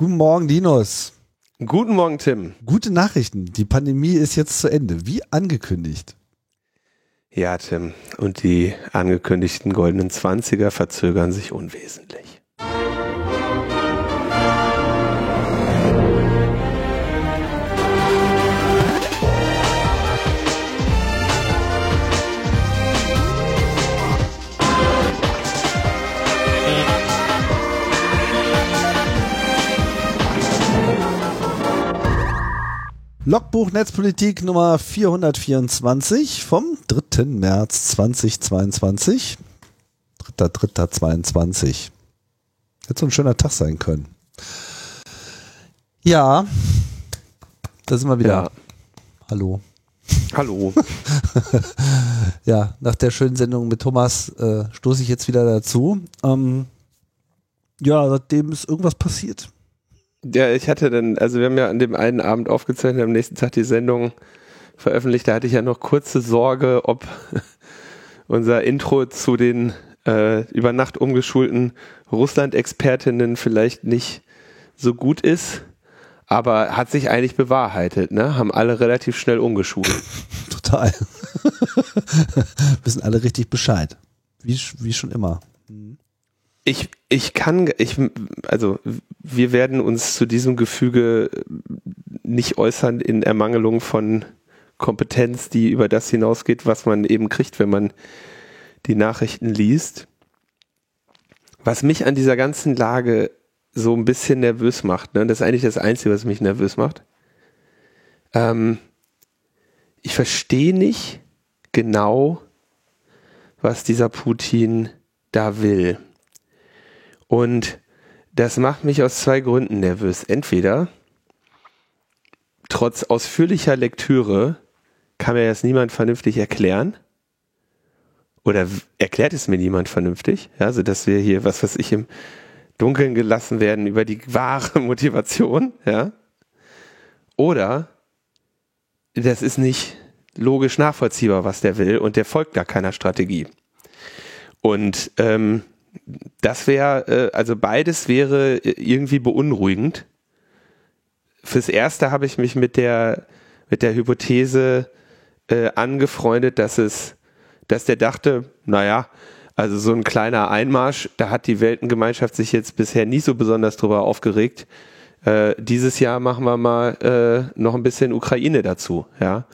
Guten Morgen, Linus. Guten Morgen, Tim. Gute Nachrichten. Die Pandemie ist jetzt zu Ende, wie angekündigt. Ja, Tim. Und die angekündigten goldenen Zwanziger verzögern sich unwesentlich. Logbuch Netzpolitik Nummer 424 vom 3. März 2022. 3.3.22. Hätte so ein schöner Tag sein können. Ja, da sind wir wieder. Ja. Hallo. Hallo. Ja, nach der schönen Sendung mit Thomas äh, stoße ich jetzt wieder dazu. Ähm, ja, seitdem ist irgendwas passiert. Ja, ich hatte dann, also wir haben ja an dem einen Abend aufgezeichnet, am nächsten Tag die Sendung veröffentlicht. Da hatte ich ja noch kurze Sorge, ob unser Intro zu den äh, über Nacht umgeschulten Russland-Expertinnen vielleicht nicht so gut ist. Aber hat sich eigentlich bewahrheitet, ne? Haben alle relativ schnell umgeschult. Total. Wissen alle richtig Bescheid. Wie, wie schon immer. Ich, ich kann, ich, also wir werden uns zu diesem Gefüge nicht äußern in Ermangelung von Kompetenz, die über das hinausgeht, was man eben kriegt, wenn man die Nachrichten liest. Was mich an dieser ganzen Lage so ein bisschen nervös macht, ne? das ist eigentlich das Einzige, was mich nervös macht. Ähm, ich verstehe nicht genau, was dieser Putin da will. Und das macht mich aus zwei Gründen nervös. Entweder, trotz ausführlicher Lektüre, kann mir das niemand vernünftig erklären. Oder erklärt es mir niemand vernünftig. Ja, also, dass wir hier, was weiß ich, im Dunkeln gelassen werden über die wahre Motivation. Ja. Oder, das ist nicht logisch nachvollziehbar, was der will und der folgt gar keiner Strategie. Und ähm, das wäre, äh, also beides wäre äh, irgendwie beunruhigend. Fürs Erste habe ich mich mit der, mit der Hypothese äh, angefreundet, dass es, dass der dachte, naja, also so ein kleiner Einmarsch, da hat die Weltengemeinschaft sich jetzt bisher nie so besonders drüber aufgeregt. Äh, dieses Jahr machen wir mal äh, noch ein bisschen Ukraine dazu, ja.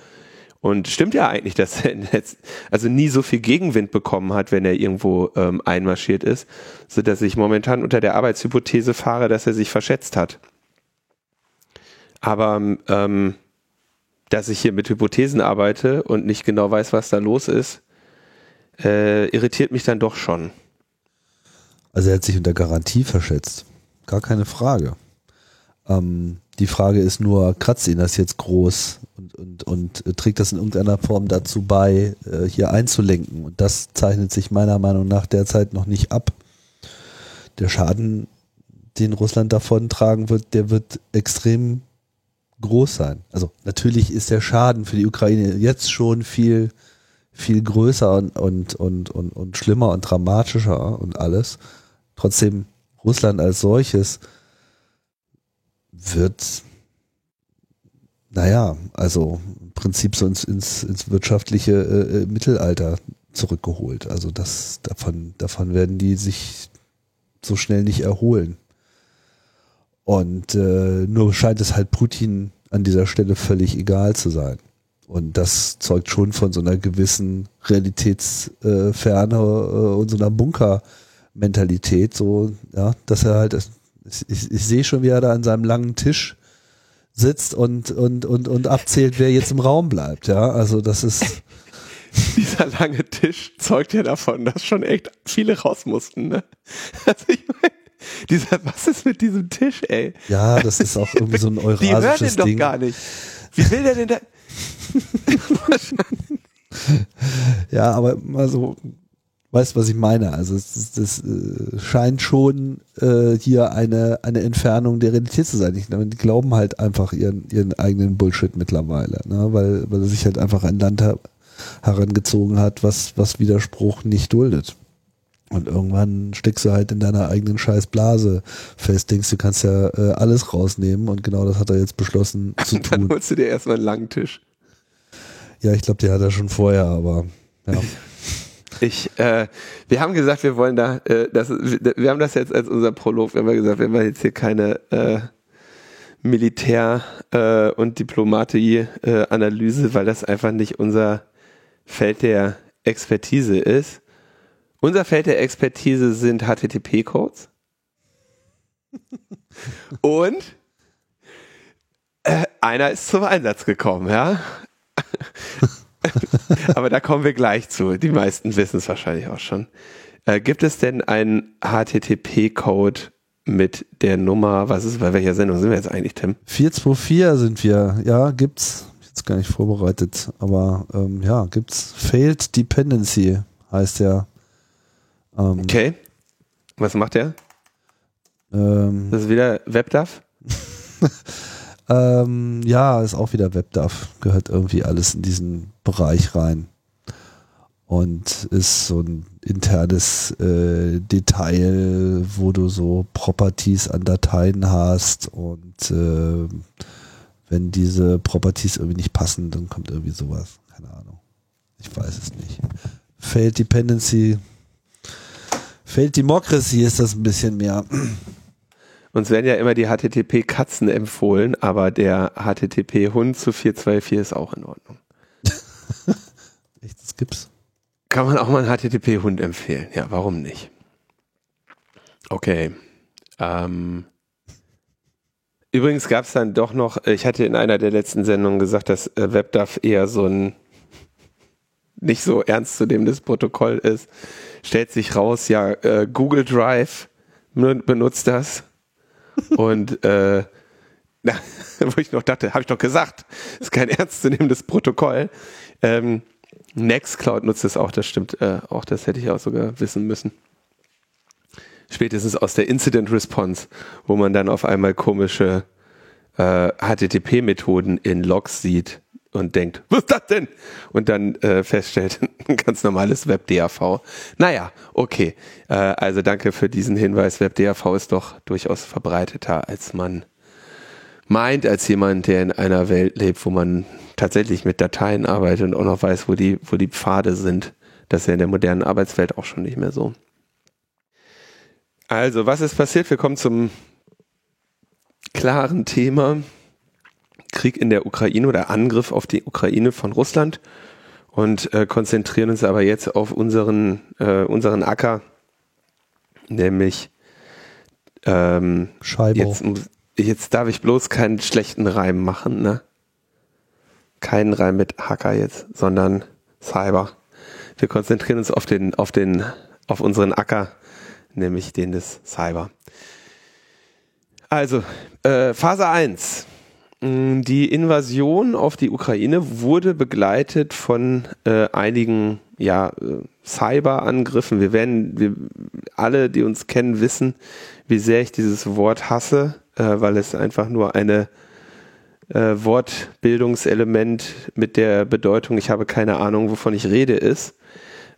Und stimmt ja eigentlich, dass er jetzt also nie so viel Gegenwind bekommen hat, wenn er irgendwo ähm, einmarschiert ist, so dass ich momentan unter der Arbeitshypothese fahre, dass er sich verschätzt hat. Aber ähm, dass ich hier mit Hypothesen arbeite und nicht genau weiß, was da los ist, äh, irritiert mich dann doch schon. Also er hat sich unter Garantie verschätzt. Gar keine Frage. Ähm, die Frage ist nur, kratzt ihn das jetzt groß und, und, und äh, trägt das in irgendeiner Form dazu bei, äh, hier einzulenken? Und das zeichnet sich meiner Meinung nach derzeit noch nicht ab. Der Schaden, den Russland davon tragen wird, der wird extrem groß sein. Also natürlich ist der Schaden für die Ukraine jetzt schon viel, viel größer und, und, und, und, und schlimmer und dramatischer und alles. Trotzdem, Russland als solches wird, naja, also im Prinzip so ins, ins, ins wirtschaftliche äh, äh, Mittelalter zurückgeholt. Also das, davon, davon werden die sich so schnell nicht erholen. Und äh, nur scheint es halt Putin an dieser Stelle völlig egal zu sein. Und das zeugt schon von so einer gewissen Realitätsferne äh, und so einer Bunker-Mentalität, so, ja, dass er halt, ich, ich, ich sehe schon, wie er da an seinem langen Tisch sitzt und, und, und, und abzählt, wer jetzt im Raum bleibt, ja. Also das ist, Dieser lange Tisch zeugt ja davon, dass schon echt viele raus mussten. Ne? Also ich meine, dieser, was ist mit diesem Tisch, ey? ja, das ist auch irgendwie so ein Die hören den eurasisches doch Ding. gar nicht. Wie will der denn da? Ja, aber mal so, weißt was ich meine? Also es, das äh, scheint schon äh, hier eine, eine Entfernung der Realität zu sein. Ich, die glauben halt einfach ihren, ihren eigenen Bullshit mittlerweile, ne? weil, weil er sich halt einfach ein Land her herangezogen hat, was, was Widerspruch nicht duldet. Und irgendwann steckst du halt in deiner eigenen Scheißblase fest, denkst du kannst ja äh, alles rausnehmen und genau das hat er jetzt beschlossen zu Dann tun. holst du dir erstmal einen langen Tisch. Ja, ich glaube, der hat er schon vorher, aber ja. Ich, äh, wir haben gesagt, wir wollen da, äh, das, wir haben das jetzt als unser Prolog, wir haben gesagt, wir machen jetzt hier keine äh, Militär- äh, und Diplomatie-Analyse, weil das einfach nicht unser Feld der Expertise ist. Unser Feld der Expertise sind HTTP-Codes. und äh, einer ist zum Einsatz gekommen, ja. Aber da kommen wir gleich zu. Die meisten wissen es wahrscheinlich auch schon. Äh, gibt es denn einen HTTP-Code mit der Nummer, was ist, bei welcher Sendung sind wir jetzt eigentlich, Tim? 424 sind wir. Ja, gibt's. Jetzt gar nicht vorbereitet, aber ähm, ja, gibt's. Failed Dependency heißt der. Ähm, Okay. Was macht der? ähm, Das ist wieder WebDAV? Ähm, ja, ist auch wieder WebDAV. Gehört irgendwie alles in diesen Bereich rein. Und ist so ein internes äh, Detail, wo du so Properties an Dateien hast und äh, wenn diese Properties irgendwie nicht passen, dann kommt irgendwie sowas. Keine Ahnung. Ich weiß es nicht. Failed Dependency. Failed Democracy ist das ein bisschen mehr. Uns werden ja immer die HTTP-Katzen empfohlen, aber der HTTP-Hund zu 424 ist auch in Ordnung. Echt, das gibt's. Kann man auch mal einen HTTP-Hund empfehlen? Ja, warum nicht? Okay. Ähm. Übrigens gab es dann doch noch, ich hatte in einer der letzten Sendungen gesagt, dass äh, WebDAV eher so ein nicht so ernstzunehmendes Protokoll ist. Stellt sich raus, ja, äh, Google Drive nu- benutzt das. Und äh, na, wo ich noch dachte, habe ich doch gesagt, ist kein ernstzunehmendes Protokoll. Ähm, Nextcloud nutzt es auch, das stimmt äh, auch, das hätte ich auch sogar wissen müssen. Spätestens aus der Incident Response, wo man dann auf einmal komische äh, HTTP-Methoden in Logs sieht und denkt, was ist das denn? Und dann äh, feststellt, ein ganz normales WebDAV. Naja, okay. Äh, also danke für diesen Hinweis. WebDAV ist doch durchaus verbreiteter, als man meint, als jemand, der in einer Welt lebt, wo man tatsächlich mit Dateien arbeitet und auch noch weiß, wo die, wo die Pfade sind. Das ist ja in der modernen Arbeitswelt auch schon nicht mehr so. Also, was ist passiert? Wir kommen zum klaren Thema. Krieg in der Ukraine oder Angriff auf die Ukraine von Russland und äh, konzentrieren uns aber jetzt auf unseren, äh, unseren Acker, nämlich ähm, Scheibe. jetzt, jetzt darf ich bloß keinen schlechten Reim machen, ne? Keinen Reim mit Hacker jetzt, sondern Cyber. Wir konzentrieren uns auf den, auf den, auf unseren Acker, nämlich den des Cyber. Also, äh, Phase 1. Mm, Die Invasion auf die Ukraine wurde begleitet von äh, einigen ja, äh, Cyberangriffen. Wir werden, wir alle, die uns kennen, wissen, wie sehr ich dieses Wort hasse, äh, weil es einfach nur eine äh, Wortbildungselement mit der Bedeutung, ich habe keine Ahnung, wovon ich rede, ist.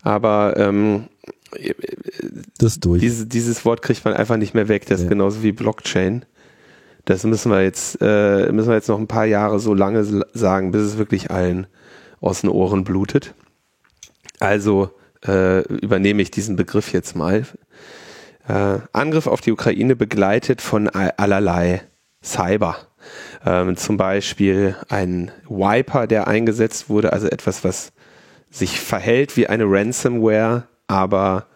Aber ähm, das durch. diese, dieses Wort kriegt man einfach nicht mehr weg. Das ist Ja. genauso wie Blockchain. Das müssen wir jetzt, äh, müssen wir jetzt noch ein paar Jahre so lange sagen, bis es wirklich allen aus den Ohren blutet. Also äh, übernehme ich diesen Begriff jetzt mal. Äh, Angriff auf die Ukraine begleitet von allerlei Cyber. Ähm, zum Beispiel ein Wiper, der eingesetzt wurde, also etwas, was sich verhält wie eine Ransomware, aber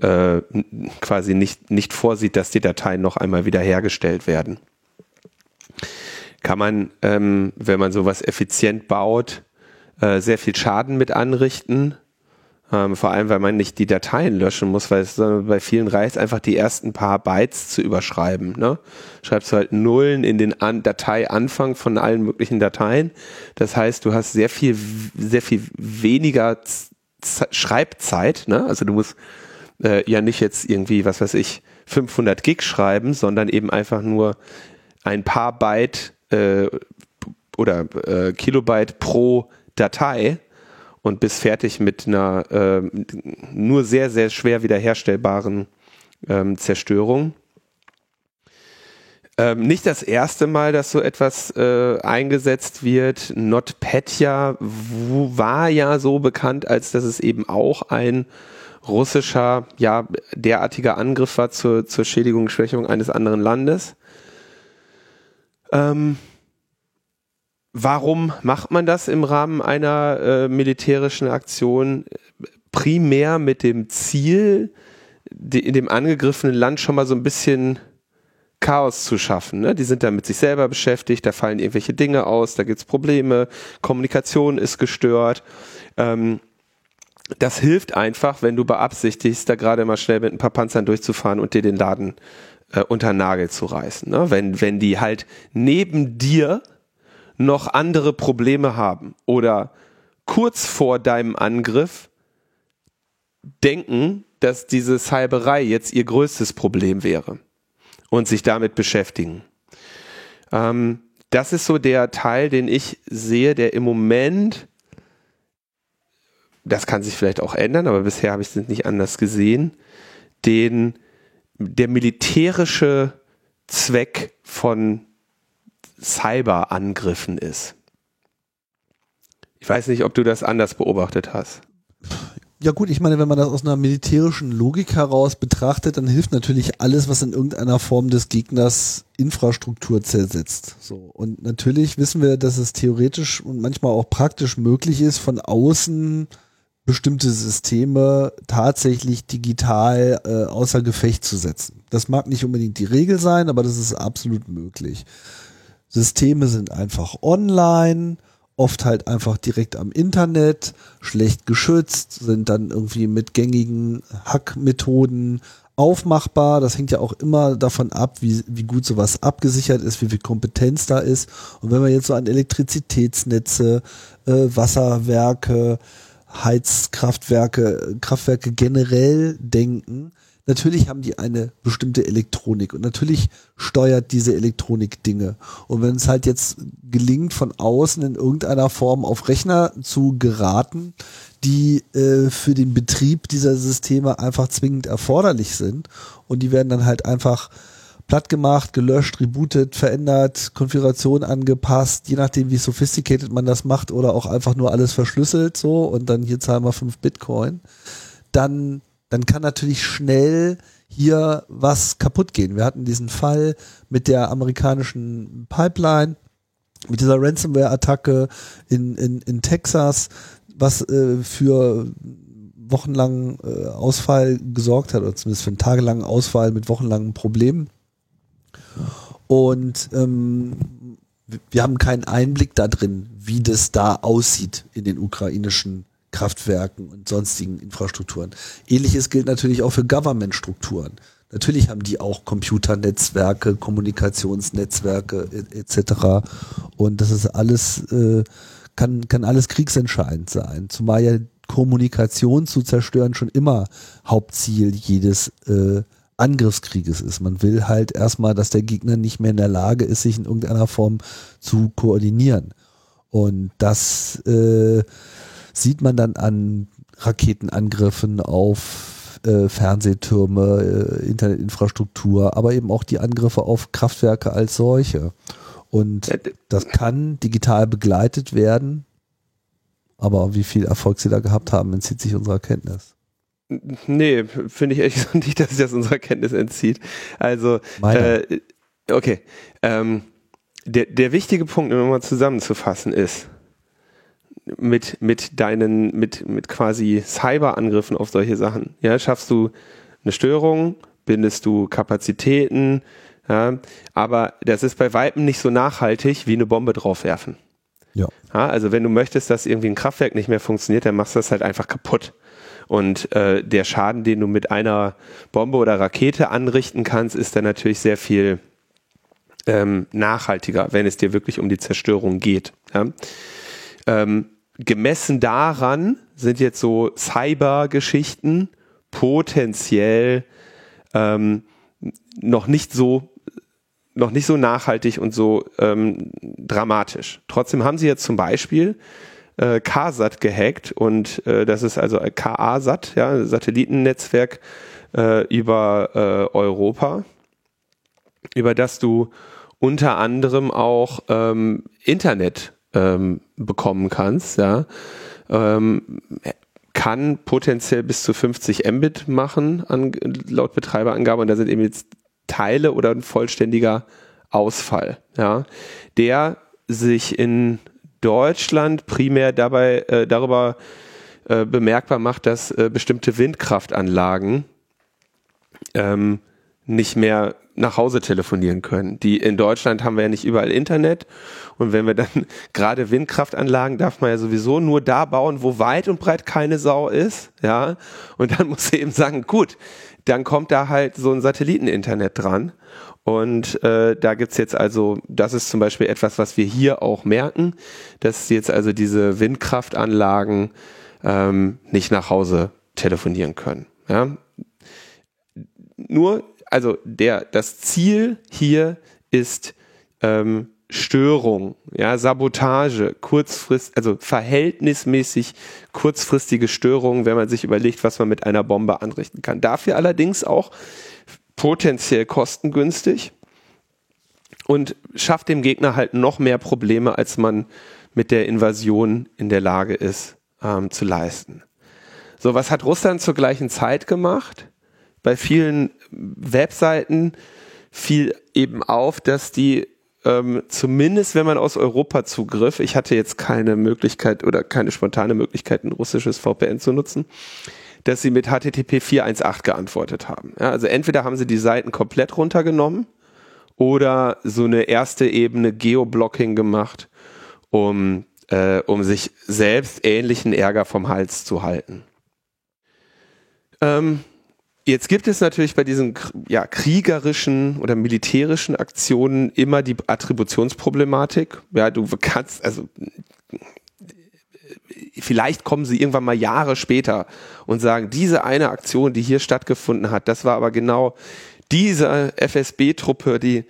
äh, quasi nicht, nicht vorsieht, dass die Dateien noch einmal wiederhergestellt werden. Kann man, ähm, wenn man sowas effizient baut, äh, sehr viel Schaden mit anrichten. Ähm, vor allem, weil man nicht die Dateien löschen muss, weil es bei vielen reicht einfach die ersten paar Bytes zu überschreiben. Ne? Schreibst du halt Nullen in den An Dateianfang von allen möglichen Dateien. Das heißt, du hast sehr viel, sehr viel weniger Z Schreibzeit. Ne? Also du musst äh, ja nicht jetzt irgendwie, was weiß ich, 500 Gig schreiben, sondern eben einfach nur ein paar Byte äh, oder äh, Kilobyte pro Datei und bist fertig mit einer äh, nur sehr, sehr schwer wiederherstellbaren ähm, Zerstörung. Ähm, nicht das erste Mal, dass so etwas äh, eingesetzt wird. NotPetya war ja so bekannt, als dass es eben auch ein russischer, ja, derartiger Angriff war zur, zur Schädigung, Schwächung eines anderen Landes. Ähm, warum macht man das im Rahmen einer äh, militärischen Aktion? Primär mit dem Ziel, die, in dem angegriffenen Land schon mal so ein bisschen Chaos zu schaffen. Ne? Die sind da mit sich selber beschäftigt, da fallen irgendwelche Dinge aus, da gibt's Probleme, Kommunikation ist gestört. Ähm, das hilft einfach, wenn du beabsichtigst, da gerade mal schnell mit ein paar Panzern durchzufahren und dir den Laden äh, unter Nagel zu reißen. Ne? Wenn, wenn die halt neben dir noch andere Probleme haben oder kurz vor deinem Angriff denken, dass diese Cyberei jetzt ihr größtes Problem wäre und sich damit beschäftigen. Ähm, das ist so der Teil, den ich sehe, der im Moment das kann sich vielleicht auch ändern, aber bisher habe ich es nicht anders gesehen, den der militärische Zweck von Cyberangriffen ist. Ich weiß nicht, ob du das anders beobachtet hast. Ja gut, ich meine, wenn man das aus einer militärischen Logik heraus betrachtet, dann hilft natürlich alles, was in irgendeiner Form des Gegners Infrastruktur zersetzt. So und natürlich wissen wir, dass es theoretisch und manchmal auch praktisch möglich ist, von außen bestimmte Systeme tatsächlich digital äh, außer Gefecht zu setzen. Das mag nicht unbedingt die Regel sein, aber das ist absolut möglich. Systeme sind einfach online, oft halt einfach direkt am Internet, schlecht geschützt, sind dann irgendwie mit gängigen Hackmethoden aufmachbar. Das hängt ja auch immer davon ab, wie, wie gut sowas abgesichert ist, wie viel Kompetenz da ist. Und wenn wir jetzt so an Elektrizitätsnetze, äh, Wasserwerke, Heizkraftwerke, Kraftwerke generell denken, natürlich haben die eine bestimmte Elektronik und natürlich steuert diese Elektronik Dinge. Und wenn es halt jetzt gelingt, von außen in irgendeiner Form auf Rechner zu geraten, die äh, für den Betrieb dieser Systeme einfach zwingend erforderlich sind und die werden dann halt einfach platt gemacht, gelöscht, rebootet, verändert, Konfiguration angepasst, je nachdem wie sophisticated man das macht oder auch einfach nur alles verschlüsselt so und dann hier zahlen wir fünf Bitcoin, dann, dann kann natürlich schnell hier was kaputt gehen. Wir hatten diesen Fall mit der amerikanischen Pipeline, mit dieser Ransomware-Attacke in, in, in Texas, was äh, für wochenlangen äh, Ausfall gesorgt hat, oder zumindest für einen tagelangen Ausfall mit wochenlangen Problemen. Und ähm, wir haben keinen Einblick da drin, wie das da aussieht in den ukrainischen Kraftwerken und sonstigen Infrastrukturen. Ähnliches gilt natürlich auch für Government-Strukturen. Natürlich haben die auch Computernetzwerke, Kommunikationsnetzwerke etc. Und das ist alles, äh, kann, kann alles kriegsentscheidend sein. Zumal ja Kommunikation zu zerstören schon immer Hauptziel jedes äh, Angriffskrieges ist. Man will halt erstmal, dass der Gegner nicht mehr in der Lage ist, sich in irgendeiner Form zu koordinieren. Und das äh, sieht man dann an Raketenangriffen auf äh, Fernsehtürme, äh, Internetinfrastruktur, aber eben auch die Angriffe auf Kraftwerke als solche. Und das kann digital begleitet werden, aber wie viel Erfolg sie da gehabt haben, entzieht sich unserer Kenntnis. Nee, finde ich ehrlich nicht, dass sich das unserer Kenntnis entzieht. Also, äh, okay. Ähm, der, der wichtige Punkt, um mal zusammenzufassen, ist, mit, mit deinen, mit, mit quasi Cyberangriffen auf solche Sachen, ja, schaffst du eine Störung, bindest du Kapazitäten, ja, aber das ist bei Weitem nicht so nachhaltig wie eine Bombe draufwerfen. Ja. ja. Also wenn du möchtest, dass irgendwie ein Kraftwerk nicht mehr funktioniert, dann machst du das halt einfach kaputt. Und äh, der Schaden, den du mit einer Bombe oder Rakete anrichten kannst, ist dann natürlich sehr viel ähm, nachhaltiger, wenn es dir wirklich um die Zerstörung geht. Ja? Ähm, gemessen daran sind jetzt so Cyber-Geschichten potenziell ähm, noch nicht so noch nicht so nachhaltig und so ähm, dramatisch. Trotzdem haben sie jetzt zum Beispiel äh, KSAT gehackt und äh, das ist also KA-SAT, ja, Satellitennetzwerk äh, über äh, Europa, über das du unter anderem auch ähm, Internet ähm, bekommen kannst, ja. Ähm, kann potenziell bis zu 50 Mbit machen an, laut Betreiberangabe und da sind eben jetzt Teile oder ein vollständiger Ausfall, ja, der sich in Deutschland primär dabei äh, darüber äh, bemerkbar macht, dass äh, bestimmte Windkraftanlagen ähm, nicht mehr nach Hause telefonieren können. Die in Deutschland haben wir ja nicht überall Internet und wenn wir dann gerade Windkraftanlagen darf man ja sowieso nur da bauen, wo weit und breit keine Sau ist, ja. Und dann muss eben sagen, gut, dann kommt da halt so ein Satelliteninternet dran und äh, da gibt's jetzt also, das ist zum Beispiel etwas, was wir hier auch merken, dass jetzt also diese Windkraftanlagen ähm, nicht nach Hause telefonieren können. Ja? Nur, also der, das Ziel hier ist ähm, Störung, ja, Sabotage, kurzfrist, also verhältnismäßig kurzfristige Störungen, wenn man sich überlegt, was man mit einer Bombe anrichten kann. Dafür allerdings auch potenziell kostengünstig und schafft dem Gegner halt noch mehr Probleme, als man mit der Invasion in der Lage ist ähm, zu leisten. So, was hat Russland zur gleichen Zeit gemacht? Bei vielen Webseiten fiel eben auf, dass die ähm, zumindest, wenn man aus Europa zugriff, ich hatte jetzt keine Möglichkeit oder keine spontane Möglichkeit, ein russisches VPN zu nutzen, dass sie mit HTTP 4.1.8 geantwortet haben. Ja, also entweder haben sie die Seiten komplett runtergenommen oder so eine erste Ebene Geoblocking gemacht, um, äh, um sich selbst ähnlichen Ärger vom Hals zu halten. Ähm, Jetzt gibt es natürlich bei diesen ja, kriegerischen oder militärischen Aktionen immer die Attributionsproblematik. Ja, du kannst, also vielleicht kommen sie irgendwann mal Jahre später und sagen, diese eine Aktion, die hier stattgefunden hat, das war aber genau diese FSB-Truppe, die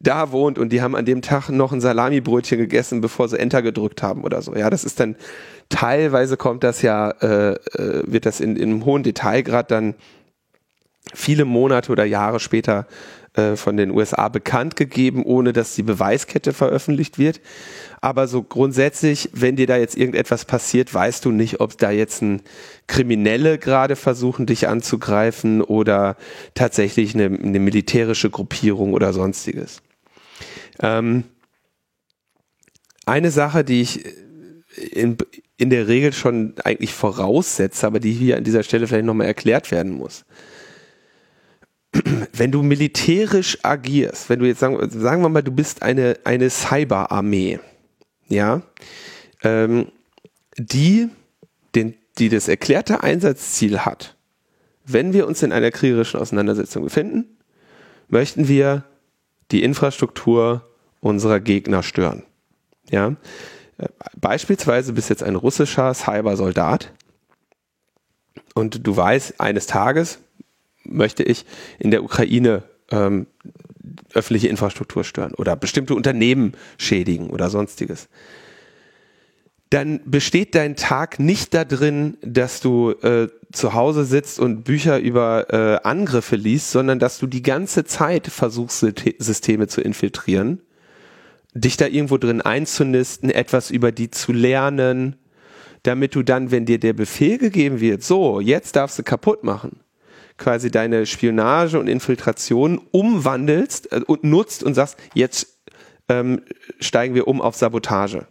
da wohnt und die haben an dem Tag noch ein Salamibrötchen gegessen, bevor sie Enter gedrückt haben oder so. Ja, das ist dann teilweise kommt das ja, äh, äh wird das in, in einem hohen Detailgrad dann viele Monate oder Jahre später äh, von den USA bekannt gegeben, ohne dass die Beweiskette veröffentlicht wird. Aber so grundsätzlich, wenn dir da jetzt irgendetwas passiert, weißt du nicht, ob da jetzt ein Kriminelle gerade versuchen, dich anzugreifen oder tatsächlich eine, eine militärische Gruppierung oder sonstiges. Ähm, eine Sache, die ich in, in der Regel schon eigentlich voraussetze, aber die hier an dieser Stelle vielleicht nochmal erklärt werden muss wenn du militärisch agierst, wenn du jetzt sagen, sagen wir mal, du bist eine, eine Cyberarmee, ja, ähm, die, den, die das erklärte Einsatzziel hat, wenn wir uns in einer kriegerischen Auseinandersetzung befinden, möchten wir die Infrastruktur unserer Gegner stören. Ja? Beispielsweise bist jetzt ein russischer Cybersoldat und du weißt, eines Tages möchte ich in der Ukraine ähm, öffentliche Infrastruktur stören oder bestimmte Unternehmen schädigen oder sonstiges, dann besteht dein Tag nicht darin, dass du äh, zu Hause sitzt und Bücher über äh, Angriffe liest, sondern dass du die ganze Zeit versuchst, Systeme zu infiltrieren, dich da irgendwo drin einzunisten, etwas über die zu lernen, damit du dann, wenn dir der Befehl gegeben wird, so, jetzt darfst du kaputt machen, quasi deine Spionage und Infiltration umwandelst äh, und nutzt und sagst, jetzt ähm, steigen wir um auf Sabotage.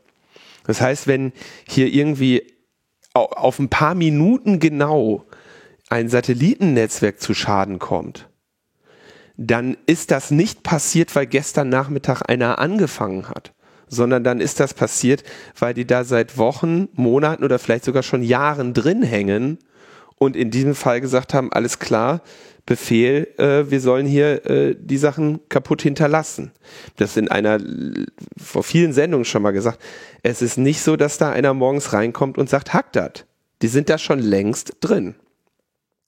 Das heißt, wenn hier irgendwie auf ein paar Minuten genau ein Satellitennetzwerk zu Schaden kommt, dann ist das nicht passiert, weil gestern Nachmittag einer angefangen hat, sondern dann ist das passiert, weil die da seit Wochen, Monaten oder vielleicht sogar schon Jahren drin hängen und in diesem Fall gesagt haben, alles klar, Befehl, äh, wir sollen hier äh, die Sachen kaputt hinterlassen. Das in einer, vor vielen Sendungen schon mal gesagt, es ist nicht so, dass da einer morgens reinkommt und sagt, hack das. Die sind da schon längst drin.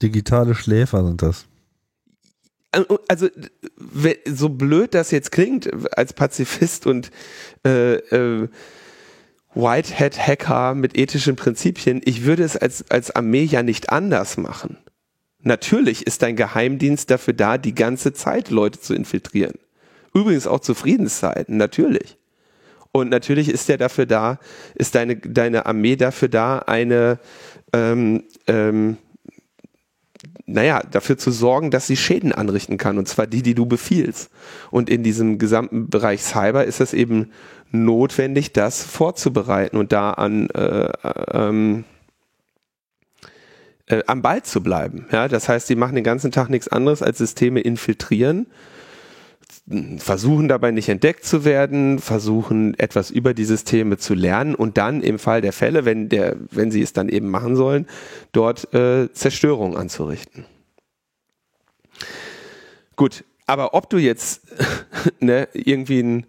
Digitale Schläfer sind das. Also, so blöd das jetzt klingt als Pazifist und äh, äh, Whitehead-Hacker mit ethischen Prinzipien. Ich würde es als, als Armee ja nicht anders machen. Natürlich ist dein Geheimdienst dafür da, die ganze Zeit Leute zu infiltrieren. Übrigens auch zu Friedenszeiten, natürlich. Und natürlich ist der dafür da, ist deine, deine Armee dafür da, eine, ähm, ähm, naja, dafür zu sorgen, dass sie Schäden anrichten kann, und zwar die, die du befiehlst. Und in diesem gesamten Bereich Cyber ist es eben notwendig, das vorzubereiten und da an äh, äh, ähm, äh, am Ball zu bleiben. Ja, das heißt, sie machen den ganzen Tag nichts anderes als Systeme infiltrieren, versuchen dabei nicht entdeckt zu werden, versuchen etwas über die Systeme zu lernen und dann im Fall der Fälle, wenn der, wenn sie es dann eben machen sollen, dort äh, Zerstörung anzurichten. Gut, aber ob du jetzt ne, irgendwie ein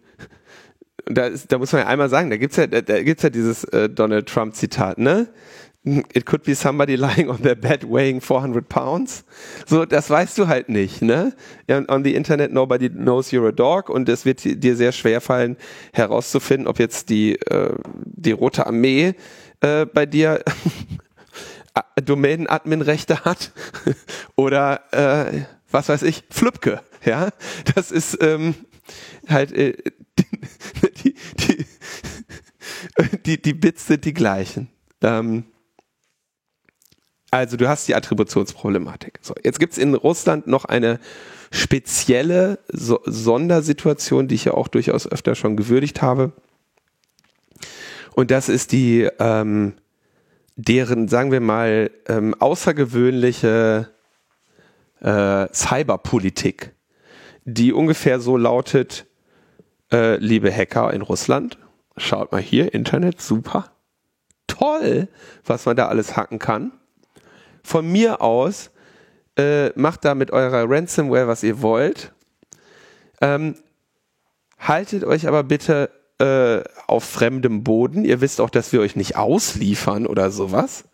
da, ist, da muss man ja einmal sagen, da gibt's ja, da, gibt's ja dieses äh, Donald Trump Zitat, ne? It could be somebody lying on their bed weighing 400 pounds. So, das weißt du halt nicht, ne? On the Internet nobody knows you're a dog und es wird dir sehr schwer fallen herauszufinden, ob jetzt die äh, die Rote Armee äh, bei dir Domain-Admin-Rechte hat oder äh, was weiß ich, Flüpke, ja? Das ist ähm, halt äh, die, die, die, die Bits sind die gleichen. Ähm, also du hast die Attributionsproblematik. So, jetzt gibt's in Russland noch eine spezielle so Sondersituation, die ich ja auch durchaus öfter schon gewürdigt habe. Und das ist die ähm, deren, sagen wir mal, ähm, außergewöhnliche äh, Cyberpolitik, die ungefähr so lautet, äh, liebe Hacker in Russland, schaut mal hier, Internet, super, toll, was man da alles hacken kann von mir aus, äh, macht da mit eurer Ransomware, was ihr wollt. Ähm, haltet euch aber bitte äh, auf fremdem Boden. Ihr wisst auch, dass wir euch nicht ausliefern oder sowas.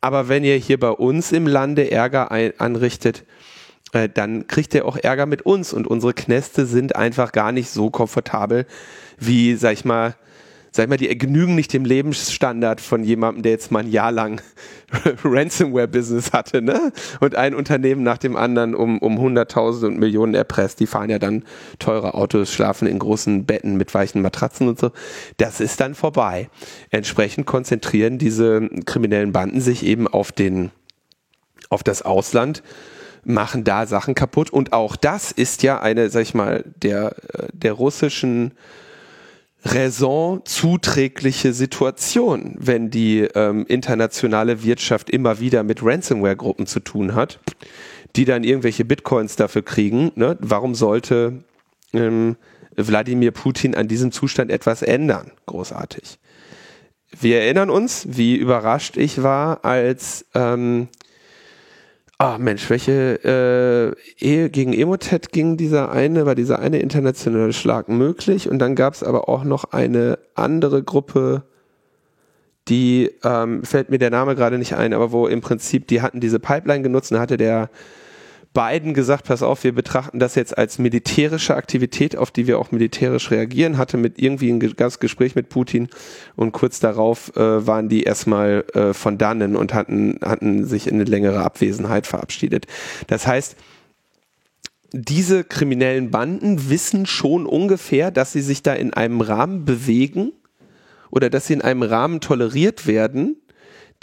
Aber wenn ihr hier bei uns im Lande Ärger ein anrichtet, äh, dann kriegt ihr auch Ärger mit uns. Und unsere Knäste sind einfach gar nicht so komfortabel wie, sag ich mal, sag ich mal, die genügen nicht dem Lebensstandard von jemandem, der jetzt mal ein Jahr lang Ransomware-Business hatte, ne? Und ein Unternehmen nach dem anderen um, um Hunderttausende und Millionen erpresst. Die fahren ja dann teure Autos, schlafen in großen Betten mit weichen Matratzen und so. Das ist dann vorbei. Entsprechend konzentrieren diese kriminellen Banden sich eben auf den, auf das Ausland machen da Sachen kaputt und auch das ist ja eine, sag ich mal, der, der russischen Raison zuträgliche Situation, wenn die ähm, internationale Wirtschaft immer wieder mit Ransomware-Gruppen zu tun hat, die dann irgendwelche Bitcoins dafür kriegen. Ne? Warum sollte ähm, Wladimir Putin an diesem Zustand etwas ändern? Großartig. Wir erinnern uns, wie überrascht ich war, als ähm, Ah, Mensch, welche äh, Ehe gegen Emotet ging dieser eine, war dieser eine internationale Schlag möglich? Und dann gab es aber auch noch eine andere Gruppe, die ähm, fällt mir der Name gerade nicht ein, aber wo im Prinzip die hatten diese Pipeline genutzt und hatte der beiden gesagt, pass auf, wir betrachten das jetzt als militärische Aktivität, auf die wir auch militärisch reagieren, hatte mit irgendwie ein ganzes Gespräch mit Putin und kurz darauf äh, waren die erstmal äh, von dannen und hatten, hatten sich in eine längere Abwesenheit verabschiedet. Das heißt, diese kriminellen Banden wissen schon ungefähr, dass sie sich da in einem Rahmen bewegen oder dass sie in einem Rahmen toleriert werden,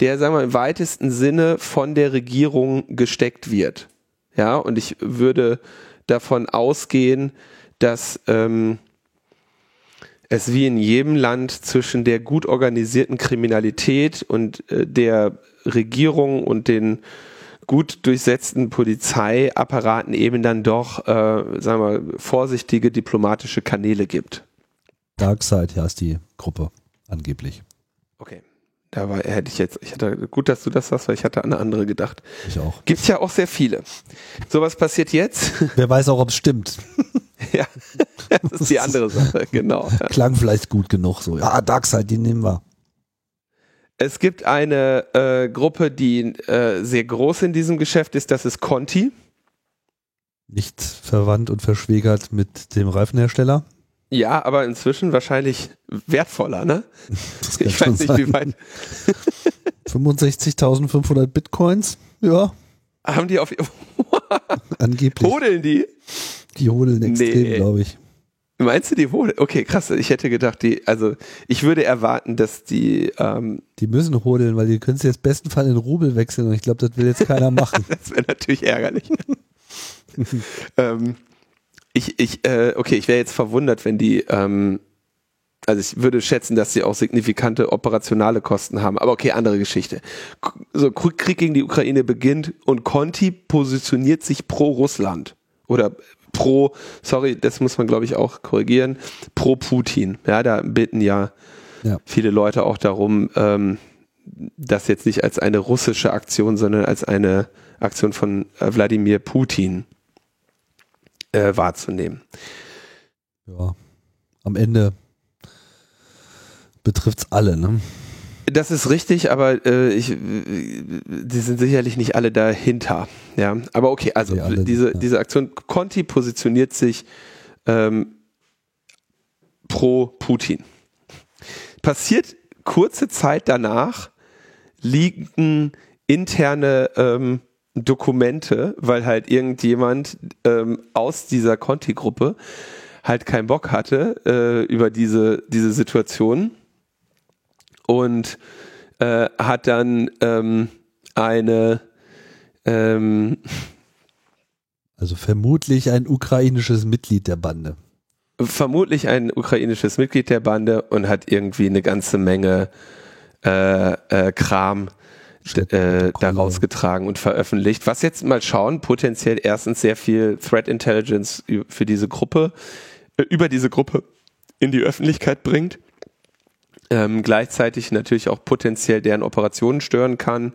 der, sagen wir, im weitesten Sinne von der Regierung gesteckt wird. Ja, und ich würde davon ausgehen, dass ähm, es wie in jedem Land zwischen der gut organisierten Kriminalität und äh, der Regierung und den gut durchsetzten Polizeiapparaten eben dann doch, äh, sagen wir, vorsichtige diplomatische Kanäle gibt. Darkseid heißt die Gruppe angeblich. Okay. Da war, hätte ich jetzt, ich hatte, gut, dass du das sagst, weil ich hatte an eine andere gedacht. Ich auch. Gibt's ja auch sehr viele. So was passiert jetzt. Wer weiß auch, ob es stimmt. ja, das ist die andere Sache, genau. Klang vielleicht gut genug so. Ja, Darkseid, die nehmen wir. Es gibt eine äh, Gruppe, die äh, sehr groß in diesem Geschäft ist, das ist Conti. Nicht verwandt und verschwägert mit dem Reifenhersteller? Ja, aber inzwischen wahrscheinlich wertvoller, ne? Ich weiß nicht, sein. wie weit. 65.500 Bitcoins? Ja, Haben die auf angeblich. Hodeln die? Die hodeln extrem, Nee. glaube ich. Meinst du die hodeln? Okay, krass. Ich hätte gedacht, die, also ich würde erwarten, dass die, ähm, Die müssen hodeln, weil die können es jetzt besten Fall in Rubel wechseln und ich glaube, das will jetzt keiner machen. das wäre natürlich ärgerlich. ähm, ich, ich, äh, okay, ich wäre jetzt verwundert, wenn die, ähm, also ich würde schätzen, dass sie auch signifikante operationale Kosten haben. Aber okay, andere Geschichte. So, Krieg gegen die Ukraine beginnt und Conti positioniert sich pro Russland. Oder pro, sorry, das muss man glaube ich auch korrigieren, pro Putin. Ja, da bitten ja, Ja. viele Leute auch darum, ähm, das jetzt nicht als eine russische Aktion, sondern als eine Aktion von äh, Wladimir Putin äh, wahrzunehmen. Ja. Am Ende betrifft es alle, ne? Das ist richtig, aber äh, ich, die sind sicherlich nicht alle dahinter. Ja, aber okay, also Nee, alle diese, ja. diese Aktion, Conti positioniert sich ähm, pro Putin. Passiert kurze Zeit danach, liegen interne ähm, Dokumente, weil halt irgendjemand ähm, aus dieser Conti-Gruppe halt keinen Bock hatte äh, über diese, diese Situation und äh, hat dann ähm, eine ähm, Also vermutlich ein ukrainisches Mitglied der Bande. vermutlich ein ukrainisches Mitglied der Bande und hat irgendwie eine ganze Menge äh, äh, Kram äh, daraus getragen und veröffentlicht. Was jetzt mal schauen, potenziell erstens sehr viel Threat Intelligence für diese Gruppe, äh, über diese Gruppe in die Öffentlichkeit bringt. Ähm, gleichzeitig natürlich auch potenziell deren Operationen stören kann.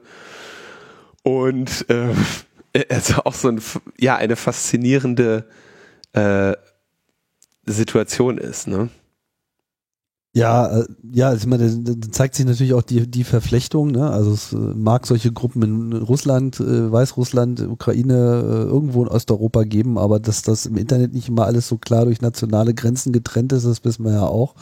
Und äh, also auch so ein, ja, eine faszinierende äh, Situation ist, ne? Ja, äh, ja, ich meine, da zeigt sich natürlich auch die, die Verflechtung, ne? Also es äh, mag solche Gruppen in Russland, äh, Weißrussland, Ukraine, irgendwo in Osteuropa geben, aber dass das im Internet nicht immer alles so klar durch nationale Grenzen getrennt ist, das wissen wir ja auch.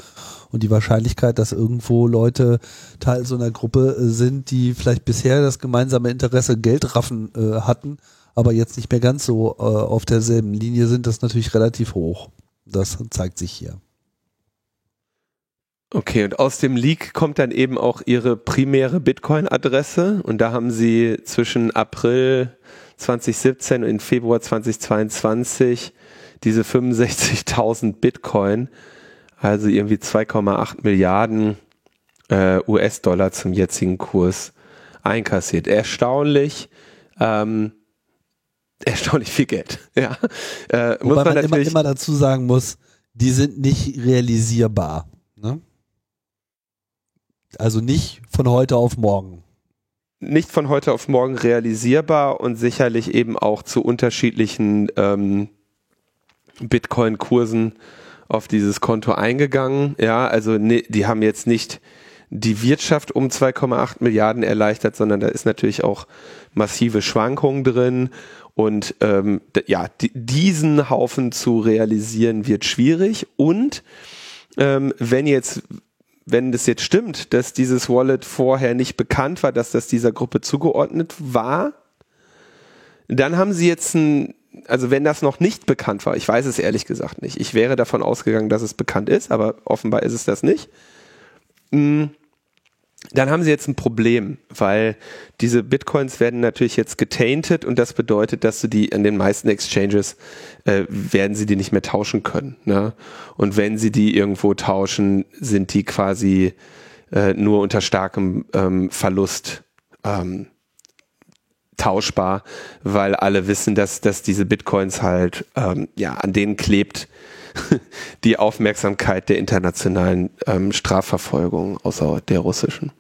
Und die Wahrscheinlichkeit, dass irgendwo Leute Teil so einer Gruppe sind, die vielleicht bisher das gemeinsame Interesse Geldraffen äh, hatten, aber jetzt nicht mehr ganz so äh, auf derselben Linie sind, das ist natürlich relativ hoch. Das zeigt sich hier. Okay, und aus dem Leak kommt dann eben auch ihre primäre Bitcoin-Adresse und da haben sie zwischen April 2017 und Februar 2022 diese 65.000 Bitcoin, also irgendwie 2,8 Milliarden äh, US-Dollar zum jetzigen Kurs einkassiert. Erstaunlich, ähm, erstaunlich viel Geld. Ja, äh, muss Wobei man man immer, immer dazu sagen muss, die sind nicht realisierbar. Also nicht von heute auf morgen. nicht von heute auf morgen realisierbar und sicherlich eben auch zu unterschiedlichen ähm, Bitcoin-Kursen auf dieses Konto eingegangen. Ja, also ne, die haben jetzt nicht die Wirtschaft um 2,8 Milliarden erleichtert, sondern da ist natürlich auch massive Schwankungen drin. Und ähm, ja, di- diesen Haufen zu realisieren wird schwierig. Und ähm, wenn jetzt wenn das jetzt stimmt, dass dieses Wallet vorher nicht bekannt war, dass das dieser Gruppe zugeordnet war, dann haben sie jetzt ein, also wenn das noch nicht bekannt war, ich weiß es ehrlich gesagt nicht, ich wäre davon ausgegangen, dass es bekannt ist, aber offenbar ist es das nicht, Mm, dann haben sie jetzt ein Problem, weil diese Bitcoins werden natürlich jetzt getainted und das bedeutet, dass du die an den meisten Exchanges äh, werden sie die nicht mehr tauschen können. Ne? Und wenn sie die irgendwo tauschen, sind die quasi äh, nur unter starkem ähm, Verlust ähm, tauschbar, weil alle wissen, dass, dass diese Bitcoins halt, ähm, ja, an denen klebt die Aufmerksamkeit der internationalen ähm, Strafverfolgung, außer der russischen.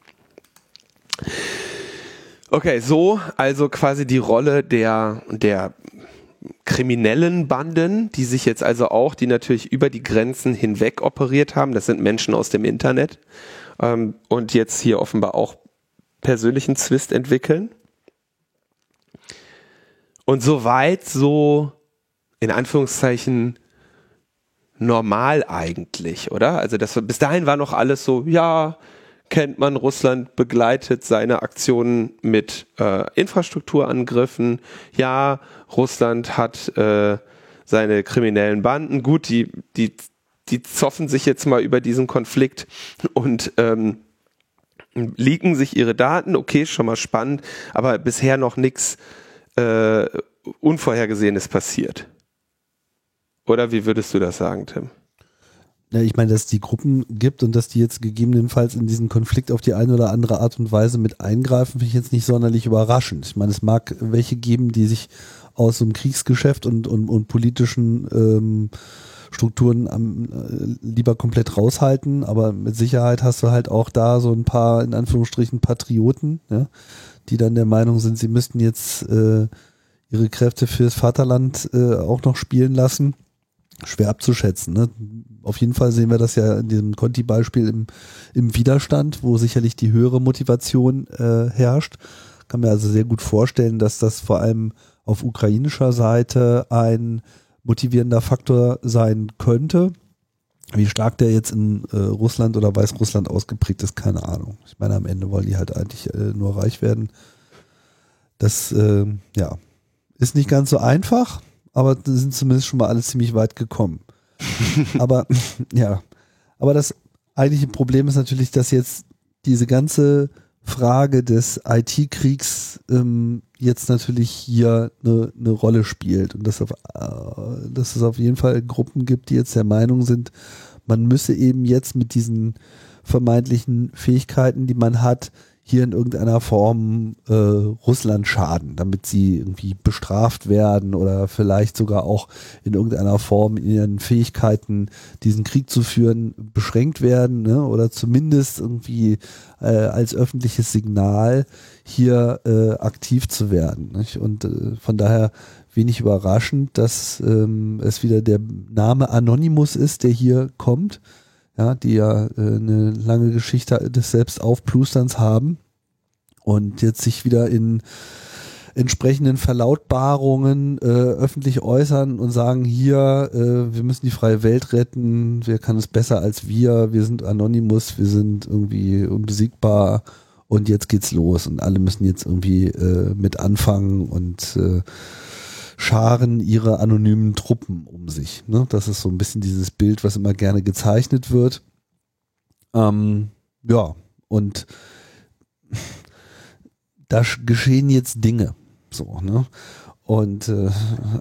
Okay, so also quasi die Rolle der, der kriminellen Banden, die sich jetzt also auch, die natürlich über die Grenzen hinweg operiert haben, das sind Menschen aus dem Internet ähm, und jetzt hier offenbar auch persönlichen Zwist entwickeln. Und soweit so in Anführungszeichen normal eigentlich, oder? Also das, bis dahin war noch alles so, ja, kennt man, Russland begleitet seine Aktionen mit äh, Infrastrukturangriffen. Ja, Russland hat äh, seine kriminellen Banden. Gut, die, die, die zoffen sich jetzt mal über diesen Konflikt und ähm, leaken sich ihre Daten. Okay, schon mal spannend, aber bisher noch nichts äh, Unvorhergesehenes passiert. Oder wie würdest du das sagen, Tim? Ja, ich meine, dass es die Gruppen gibt und dass die jetzt gegebenenfalls in diesen Konflikt auf die eine oder andere Art und Weise mit eingreifen, finde ich jetzt nicht sonderlich überraschend. Ich meine, es mag welche geben, die sich aus so einem Kriegsgeschäft und, und, und politischen ähm, Strukturen am, äh, lieber komplett raushalten, aber mit Sicherheit hast du halt auch da so ein paar, in Anführungsstrichen, Patrioten, ja, die dann der Meinung sind, sie müssten jetzt äh, ihre Kräfte fürs Vaterland äh, auch noch spielen lassen. Schwer abzuschätzen. Ne? Auf jeden Fall sehen wir das ja in diesem Conti-Beispiel im, im Widerstand, wo sicherlich die höhere Motivation äh, herrscht. Kann mir also sehr gut vorstellen, dass das vor allem auf ukrainischer Seite ein motivierender Faktor sein könnte. Wie stark der jetzt in äh, Russland oder Weißrussland ausgeprägt ist, keine Ahnung. Ich meine, am Ende wollen die halt eigentlich äh, nur reich werden. Das, äh, ja, ist nicht ganz so einfach, aber sind zumindest schon mal alle ziemlich weit gekommen. aber, ja, aber das eigentliche Problem ist natürlich, dass jetzt diese ganze Frage des IT-Kriegs ähm, jetzt natürlich hier eine, eine Rolle spielt und dass, auf, äh, dass es auf jeden Fall Gruppen gibt, die jetzt der Meinung sind, man müsse eben jetzt mit diesen vermeintlichen Fähigkeiten, die man hat, hier in irgendeiner Form äh, Russland schaden, damit sie irgendwie bestraft werden oder vielleicht sogar auch in irgendeiner Form in ihren Fähigkeiten, diesen Krieg zu führen, beschränkt werden ne? oder zumindest irgendwie äh, als öffentliches Signal hier äh, aktiv zu werden. Nicht? Und äh, von daher wenig überraschend, dass ähm, es wieder der Name Anonymous ist, der hier kommt ja, die ja äh, eine lange Geschichte des Selbstaufplusterns haben und jetzt sich wieder in entsprechenden Verlautbarungen äh, öffentlich äußern und sagen, hier, äh, wir müssen die freie Welt retten, wer kann es besser als wir, wir sind Anonymous, wir sind irgendwie unbesiegbar und jetzt geht's los und alle müssen jetzt irgendwie äh, mit anfangen und äh, scharen ihre anonymen Truppen um sich. Ne? Das ist so ein bisschen dieses Bild, was immer gerne gezeichnet wird. Ähm, ja, und da geschehen jetzt Dinge. So, ne? Und äh,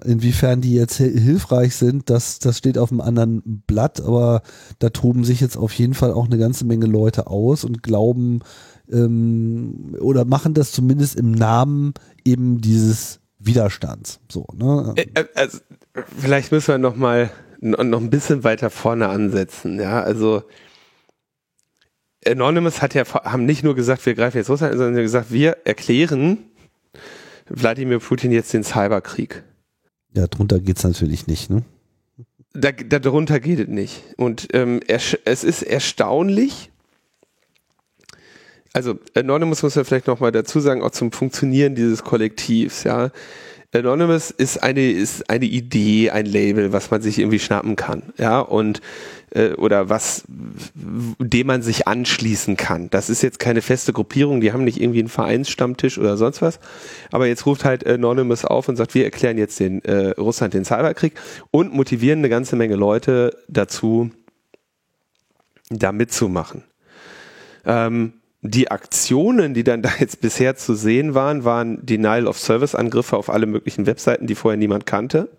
inwiefern die jetzt hilfreich sind, das, das steht auf einem anderen Blatt, aber da toben sich jetzt auf jeden Fall auch eine ganze Menge Leute aus und glauben ähm, oder machen das zumindest im Namen eben dieses Widerstands. So, ne? Äh, äh, also, vielleicht müssen wir noch mal noch ein bisschen weiter vorne ansetzen. Ja, also Anonymous hat ja haben nicht nur gesagt, wir greifen jetzt Russland, sondern gesagt, wir erklären Wladimir Putin jetzt den Cyberkrieg. Ja, drunter geht's natürlich nicht, ne? Da, darunter geht es nicht. Und ähm, es ist erstaunlich, also Anonymous muss man vielleicht nochmal dazu sagen, auch zum Funktionieren dieses Kollektivs, ja. Anonymous ist eine, ist eine Idee, ein Label, was man sich irgendwie schnappen kann, ja, und äh, oder was, dem man sich anschließen kann. Das ist jetzt keine feste Gruppierung, die haben nicht irgendwie einen Vereinsstammtisch oder sonst was. Aber jetzt ruft halt Anonymous auf und sagt, wir erklären jetzt den äh, Russland den Cyberkrieg und motivieren eine ganze Menge Leute dazu, da mitzumachen. Ähm, die Aktionen, die dann da jetzt bisher zu sehen waren, waren Denial-of-Service-Angriffe auf alle möglichen Webseiten, die vorher niemand kannte,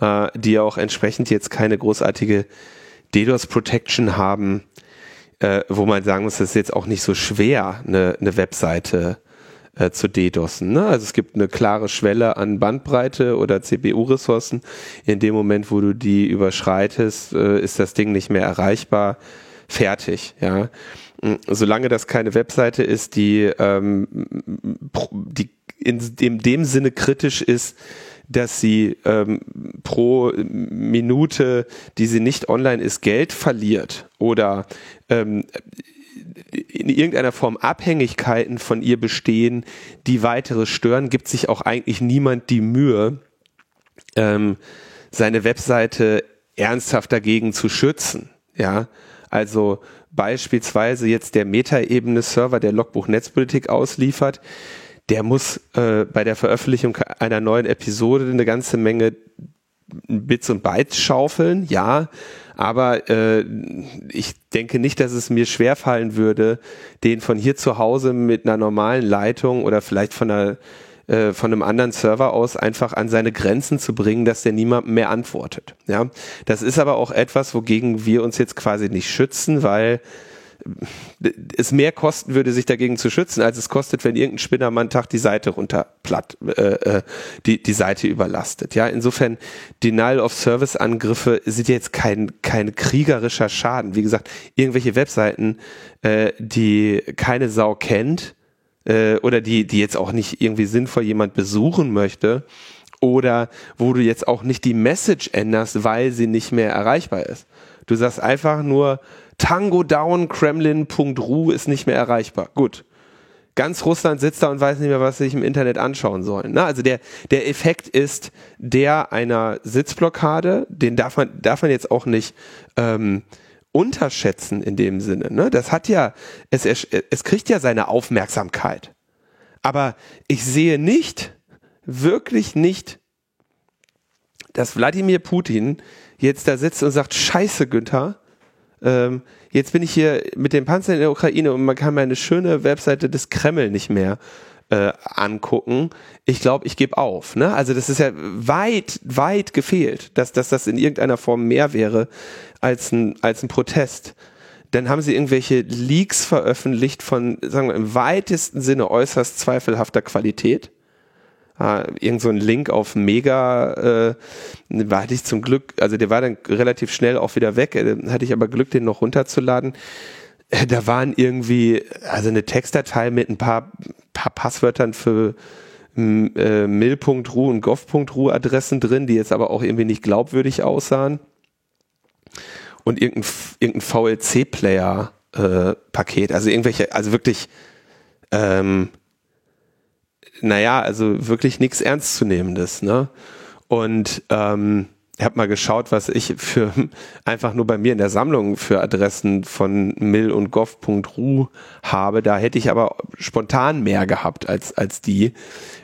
äh, die auch entsprechend jetzt keine großartige DDoS-Protection haben, äh, wo man sagen muss, es ist jetzt auch nicht so schwer, eine, eine Webseite äh, zu DDoSen. Ne? Also es gibt eine klare Schwelle an Bandbreite oder CPU-Ressourcen. In dem Moment, wo du die überschreitest, äh, ist das Ding nicht mehr erreichbar. Fertig, ja solange das keine Webseite ist, die, ähm, die in dem, dem Sinne kritisch ist, dass sie ähm, pro Minute, die sie nicht online ist, Geld verliert oder ähm, in irgendeiner Form Abhängigkeiten von ihr bestehen, die weitere stören, gibt sich auch eigentlich niemand die Mühe, ähm, seine Webseite ernsthaft dagegen zu schützen. Ja, also beispielsweise jetzt der Metaebene-Server, der Logbuch Netzpolitik ausliefert, der muss äh, bei der Veröffentlichung einer neuen Episode eine ganze Menge Bits und Bytes schaufeln, ja, aber äh, ich denke nicht, dass es mir schwerfallen würde, den von hier zu Hause mit einer normalen Leitung oder vielleicht von einer äh, von einem anderen Server aus einfach an seine Grenzen zu bringen, dass der niemandem mehr antwortet. Ja, das ist aber auch etwas, wogegen wir uns jetzt quasi nicht schützen, weil es mehr kosten würde, sich dagegen zu schützen, als es kostet, wenn irgendein Spinner mal einen Tag die Seite runter platt, äh, äh, die, die Seite überlastet. Ja, insofern Denial of Service Angriffe sind jetzt kein, kein kriegerischer Schaden. Wie gesagt, irgendwelche Webseiten, äh, die keine Sau kennt, äh, oder die, die jetzt auch nicht irgendwie sinnvoll jemand besuchen möchte, oder wo du jetzt auch nicht die Message änderst, weil sie nicht mehr erreichbar ist. Du sagst einfach nur, Tango down, Kremlin.ru ist nicht mehr erreichbar. Gut. Ganz Russland sitzt da und weiß nicht mehr, was sie sich im Internet anschauen sollen. Na, also der, der Effekt ist der einer Sitzblockade, den darf man, darf man jetzt auch nicht ähm, unterschätzen in dem Sinne. Ne? Das hat ja, es, es kriegt ja seine Aufmerksamkeit. Aber ich sehe nicht, wirklich nicht, dass Wladimir Putin jetzt da sitzt und sagt, scheiße, Günther, ähm, jetzt bin ich hier mit dem Panzer in der Ukraine und man kann meine schöne Webseite des Kreml nicht mehr äh, angucken. Ich glaube, ich gebe auf. Ne? Also das ist ja weit, weit gefehlt, dass, dass das in irgendeiner Form mehr wäre als ein, als ein Protest. Dann haben sie irgendwelche Leaks veröffentlicht von, sagen wir, im weitesten Sinne äußerst zweifelhafter Qualität äh, irgend so ein Link auf Mega, äh, hatte ich zum Glück, also der war dann relativ schnell auch wieder weg, äh, hatte ich aber Glück, den noch runterzuladen. Äh, da waren irgendwie, also eine Textdatei mit ein paar, paar Passwörtern für äh, mil.ru und gov.ru Adressen drin, die jetzt aber auch irgendwie nicht glaubwürdig aussahen. Und irgendein, irgendein VLC-Player-Paket, äh, also irgendwelche, also wirklich ähm, naja, also wirklich nichts Ernstzunehmendes. Ne? Und ähm, ich habe mal geschaut, was ich für einfach nur bei mir in der Sammlung für Adressen von mil und gov.ru habe. Da hätte ich aber spontan mehr gehabt als, als die.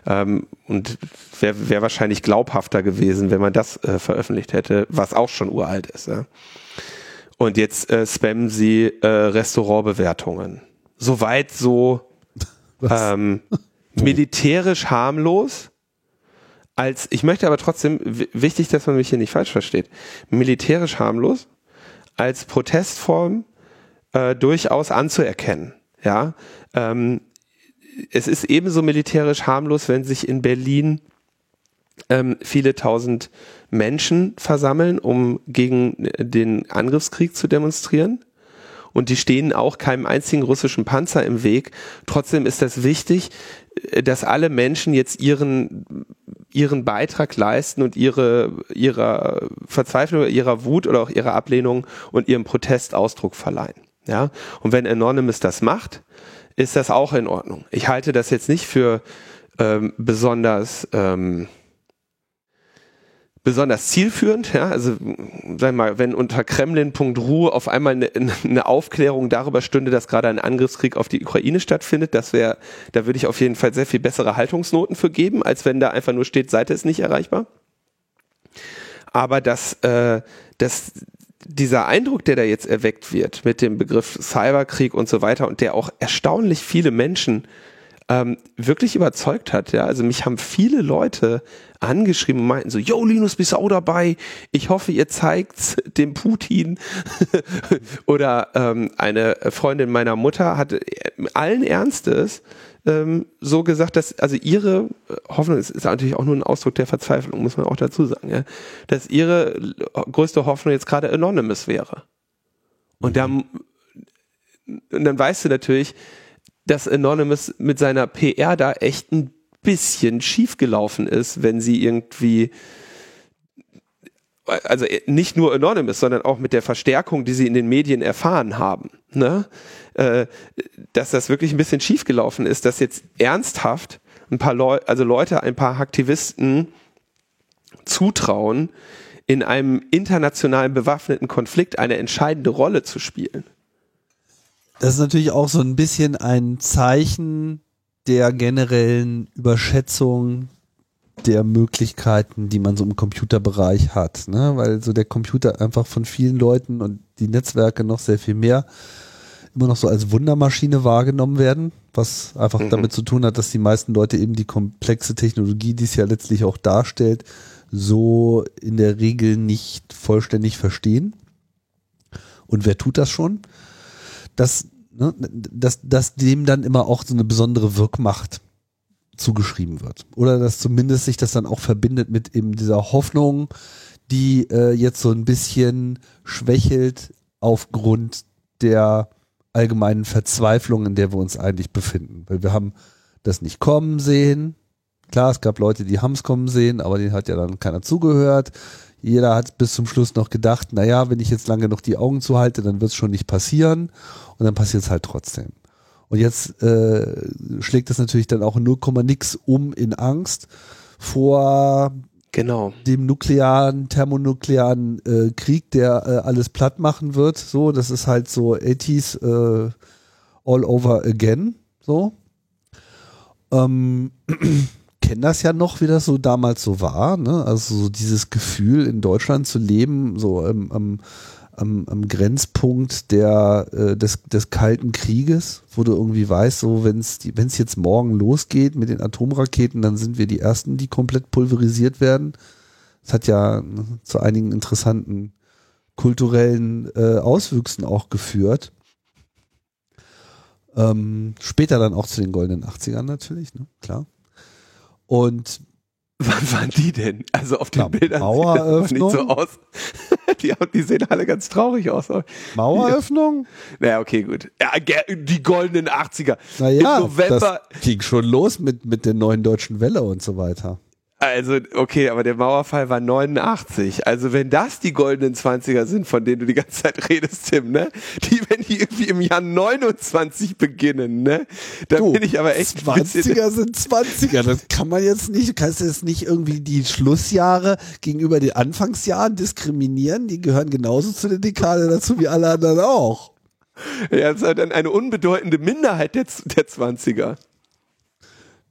Ähm, und wäre wär wahrscheinlich glaubhafter gewesen, wenn man das äh, veröffentlicht hätte, was auch schon uralt ist. Ja? Und jetzt äh, spammen sie äh, Restaurantbewertungen. Soweit so ähm, militärisch harmlos als, ich möchte aber trotzdem, wichtig, dass man mich hier nicht falsch versteht, militärisch harmlos als Protestform äh, durchaus anzuerkennen. Ja, ähm, es ist ebenso militärisch harmlos, wenn sich in Berlin ähm, viele tausend Menschen versammeln, um gegen den Angriffskrieg zu demonstrieren und die stehen auch keinem einzigen russischen Panzer im Weg. Trotzdem ist das wichtig, äh, dass alle Menschen jetzt ihren ihren Beitrag leisten und ihre ihrer Verzweiflung, ihrer Wut oder auch ihrer Ablehnung und ihrem Protest Ausdruck verleihen. Ja, und wenn Anonymous das macht, ist das auch in Ordnung. Ich halte das jetzt nicht für ähm, besonders ähm, besonders zielführend. Ja? Also sag mal, wenn unter Kremlin.ru auf einmal eine, eine Aufklärung darüber stünde, dass gerade ein Angriffskrieg auf die Ukraine stattfindet, das wäre, da würde ich auf jeden Fall sehr viel bessere Haltungsnoten für geben, als wenn da einfach nur steht, Seite ist nicht erreichbar. Aber dass, äh, dass dieser Eindruck, der da jetzt erweckt wird mit dem Begriff Cyberkrieg und so weiter und der auch erstaunlich viele Menschen ähm, wirklich überzeugt hat. Ja, also mich haben viele Leute angeschrieben und meinten so, yo, Linus, bist du auch dabei? Ich hoffe, ihr zeigt dem Putin. Oder ähm, eine Freundin meiner Mutter hat allen Ernstes ähm, so gesagt, dass also ihre Hoffnung ist, ist natürlich auch nur ein Ausdruck der Verzweiflung, muss man auch dazu sagen, ja, dass ihre größte Hoffnung jetzt gerade Anonymous wäre. Und dann, und dann weißt du natürlich, dass Anonymous mit seiner PR da echt ein bisschen schiefgelaufen ist, wenn sie irgendwie also nicht nur Anonymous, sondern auch mit der Verstärkung, die sie in den Medien erfahren haben, ne? Äh, dass das wirklich ein bisschen schiefgelaufen ist, dass jetzt ernsthaft ein paar Leute, also Leute, ein paar Aktivisten zutrauen, in einem internationalen bewaffneten Konflikt eine entscheidende Rolle zu spielen. Das ist natürlich auch so ein bisschen ein Zeichen der generellen Überschätzung der Möglichkeiten, die man so im Computerbereich hat, ne? weil so der Computer einfach von vielen Leuten und die Netzwerke noch sehr viel mehr immer noch so als Wundermaschine wahrgenommen werden, was einfach mhm. damit zu tun hat, dass die meisten Leute eben die komplexe Technologie, die es ja letztlich auch darstellt, so in der Regel nicht vollständig verstehen. Und wer tut das schon? Dass, ne, dass, dass dem dann immer auch so eine besondere Wirkmacht zugeschrieben wird. Oder dass zumindest sich das dann auch verbindet mit eben dieser Hoffnung, die äh, jetzt so ein bisschen schwächelt aufgrund der allgemeinen Verzweiflung, in der wir uns eigentlich befinden. Weil wir haben das nicht kommen sehen. Klar, es gab Leute, die haben es kommen sehen, aber denen hat ja dann keiner zugehört. Jeder hat bis zum Schluss noch gedacht, naja, wenn ich jetzt lange noch die Augen zuhalte, dann wird es schon nicht passieren. Und dann passiert es halt trotzdem. Und jetzt äh, schlägt das natürlich dann auch 0, nix um in Angst vor genau. dem nuklearen, thermonuklearen äh, Krieg, der äh, alles platt machen wird. So, das ist halt so 80s äh, all over again. So. Ähm, kennen das ja noch, wie das so damals so war. Ne? Also so dieses Gefühl, in Deutschland zu leben, so im, am, am, am Grenzpunkt der, äh, des, des Kalten Krieges, wo du irgendwie weißt, so wenn es jetzt morgen losgeht mit den Atomraketen, dann sind wir die Ersten, die komplett pulverisiert werden. Das hat ja ne, zu einigen interessanten kulturellen äh, Auswüchsen auch geführt. Ähm, später dann auch zu den goldenen 80ern natürlich, ne? klar. Und Wann waren die denn? Also auf den Na, Bildern Maueröffnung? sieht das nicht so aus. Die, die, sehen alle ganz traurig aus. Maueröffnung? Naja, okay, gut. Ja, die goldenen 80er. Naja, Im November. das ging schon los mit, mit der neuen deutschen Welle und so weiter. Also, okay, aber der Mauerfall war 89. Also, wenn das die goldenen 20er sind, von denen du die ganze Zeit redest, Tim, ne? Die, wenn die irgendwie im Jahr 29 beginnen, ne? Dann du, bin ich aber echt 20er sind 20er. Das kann man jetzt nicht, du kannst jetzt nicht irgendwie die Schlussjahre gegenüber den Anfangsjahren diskriminieren. Die gehören genauso zu der Dekade dazu wie alle anderen auch. Ja, das ist halt dann eine unbedeutende Minderheit der, der 20er.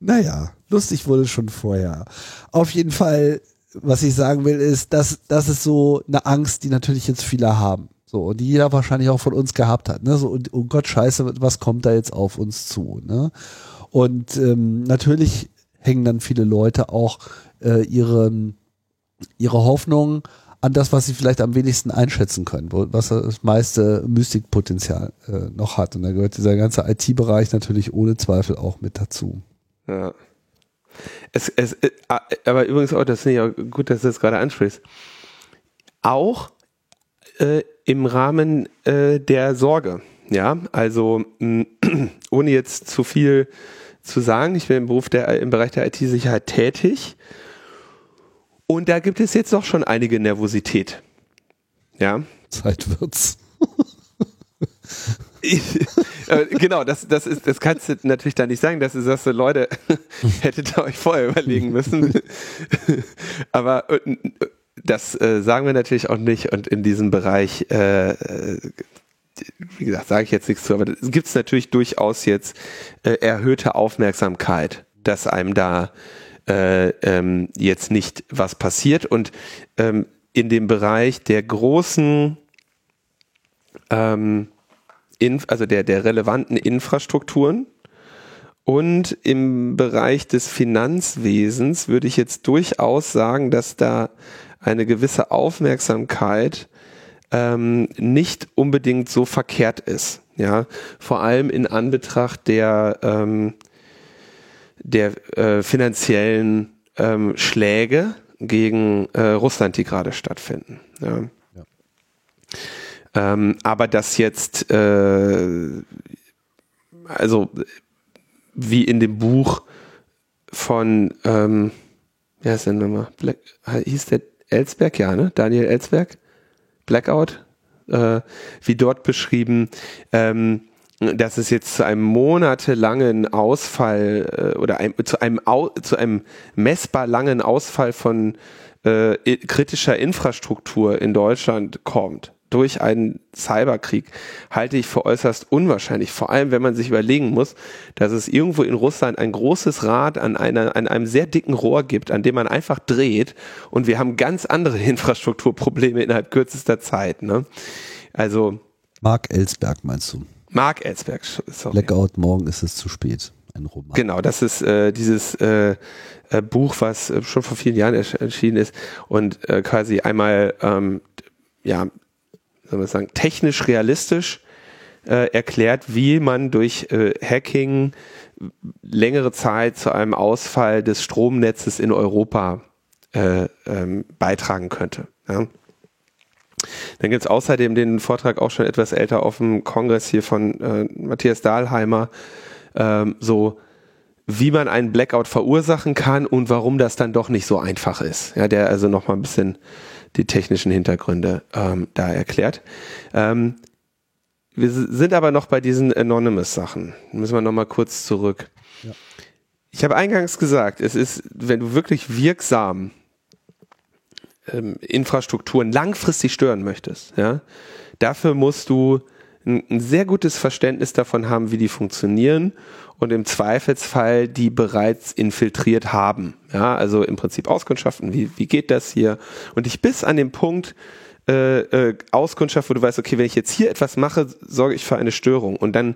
Naja, lustig wurde schon vorher. Auf jeden Fall, was ich sagen will, ist, dass das ist so eine Angst, die natürlich jetzt viele haben. So, und die jeder wahrscheinlich auch von uns gehabt hat. Ne? So, und, oh Gott, scheiße, was kommt da jetzt auf uns zu? Ne? Und ähm, natürlich hängen dann viele Leute auch äh, ihre, ihre Hoffnung an das, was sie vielleicht am wenigsten einschätzen können, wo, was das meiste Mystikpotenzial äh, noch hat. Und da gehört dieser ganze IT-Bereich natürlich ohne Zweifel auch mit dazu. Ja. Es, es, äh, aber übrigens auch, das finde ich auch gut, dass du das gerade ansprichst. Auch äh, im Rahmen äh, der Sorge. Ja, also mh, ohne jetzt zu viel zu sagen, ich bin im Beruf der, im Bereich der IT-Sicherheit tätig. Und da gibt es jetzt doch schon einige Nervosität. Ja. Zeit wird's. Äh, genau, das, das ist, das kannst du natürlich da nicht sagen, dass du sagst, Leute, hättet ihr euch vorher überlegen müssen. Aber äh, das äh, sagen wir natürlich auch nicht und in diesem Bereich, äh, äh wie gesagt, sage ich jetzt nichts zu, aber es gibt natürlich durchaus jetzt äh, erhöhte Aufmerksamkeit, dass einem da äh, ähm, jetzt nicht was passiert und ähm, in dem Bereich der großen ähm, also der, der relevanten Infrastrukturen. Und im Bereich des Finanzwesens würde ich jetzt durchaus sagen, dass da eine gewisse Aufmerksamkeit ähm, nicht unbedingt so verkehrt ist. Ja, vor allem in Anbetracht der, ähm, der äh, finanziellen ähm, Schläge gegen äh, Russland, die gerade stattfinden. Ja. ja. Ähm, aber das jetzt, äh, also wie in dem Buch von, ähm, ja, ist denn nochmal, Black, hieß der Ellsberg, ja, ne? Daniel Ellsberg? Blackout? Äh, wie dort beschrieben, ähm, dass es jetzt zu einem monatelangen Ausfall äh, oder einem, zu, einem Au, zu einem messbar langen Ausfall von äh, kritischer Infrastruktur in Deutschland kommt durch einen Cyberkrieg, halte ich für äußerst unwahrscheinlich. Vor allem, wenn man sich überlegen muss, dass es irgendwo in Russland ein großes Rad an, einer, an einem sehr dicken Rohr gibt, an dem man einfach dreht und wir haben ganz andere Infrastrukturprobleme innerhalb kürzester Zeit. Ne? Also Mark Ellsberg meinst du? Mark Ellsberg, sorry. Blackout, morgen ist es zu spät. Ein Roman. Genau, das ist äh, dieses äh, äh, Buch, was äh, schon vor vielen Jahren erschienen ist und äh, quasi einmal ähm, ja soll man sagen, technisch realistisch äh, erklärt, wie man durch äh, Hacking längere Zeit zu einem Ausfall des Stromnetzes in Europa äh, ähm, beitragen könnte. Ja. Dann gibt es außerdem den Vortrag auch schon etwas älter auf dem Kongress hier von äh, Matthias Dahlheimer, ähm, so wie man einen Blackout verursachen kann und warum das dann doch nicht so einfach ist. Ja, der also nochmal ein bisschen die technischen Hintergründe ähm, da erklärt. Ähm, wir sind aber noch bei diesen Anonymous-Sachen. Müssen wir nochmal kurz zurück. Ja. Ich habe eingangs gesagt, es ist, wenn du wirklich wirksam ähm, Infrastrukturen langfristig stören möchtest, ja, dafür musst du ein, ein sehr gutes Verständnis davon haben, wie die funktionieren und im Zweifelsfall die bereits infiltriert haben. Ja, also im Prinzip auskundschaften, wie, wie geht das hier? Und ich bis an den Punkt äh, äh, Auskundschaft, wo du weißt, okay, wenn ich jetzt hier etwas mache, sorge ich für eine Störung. Und dann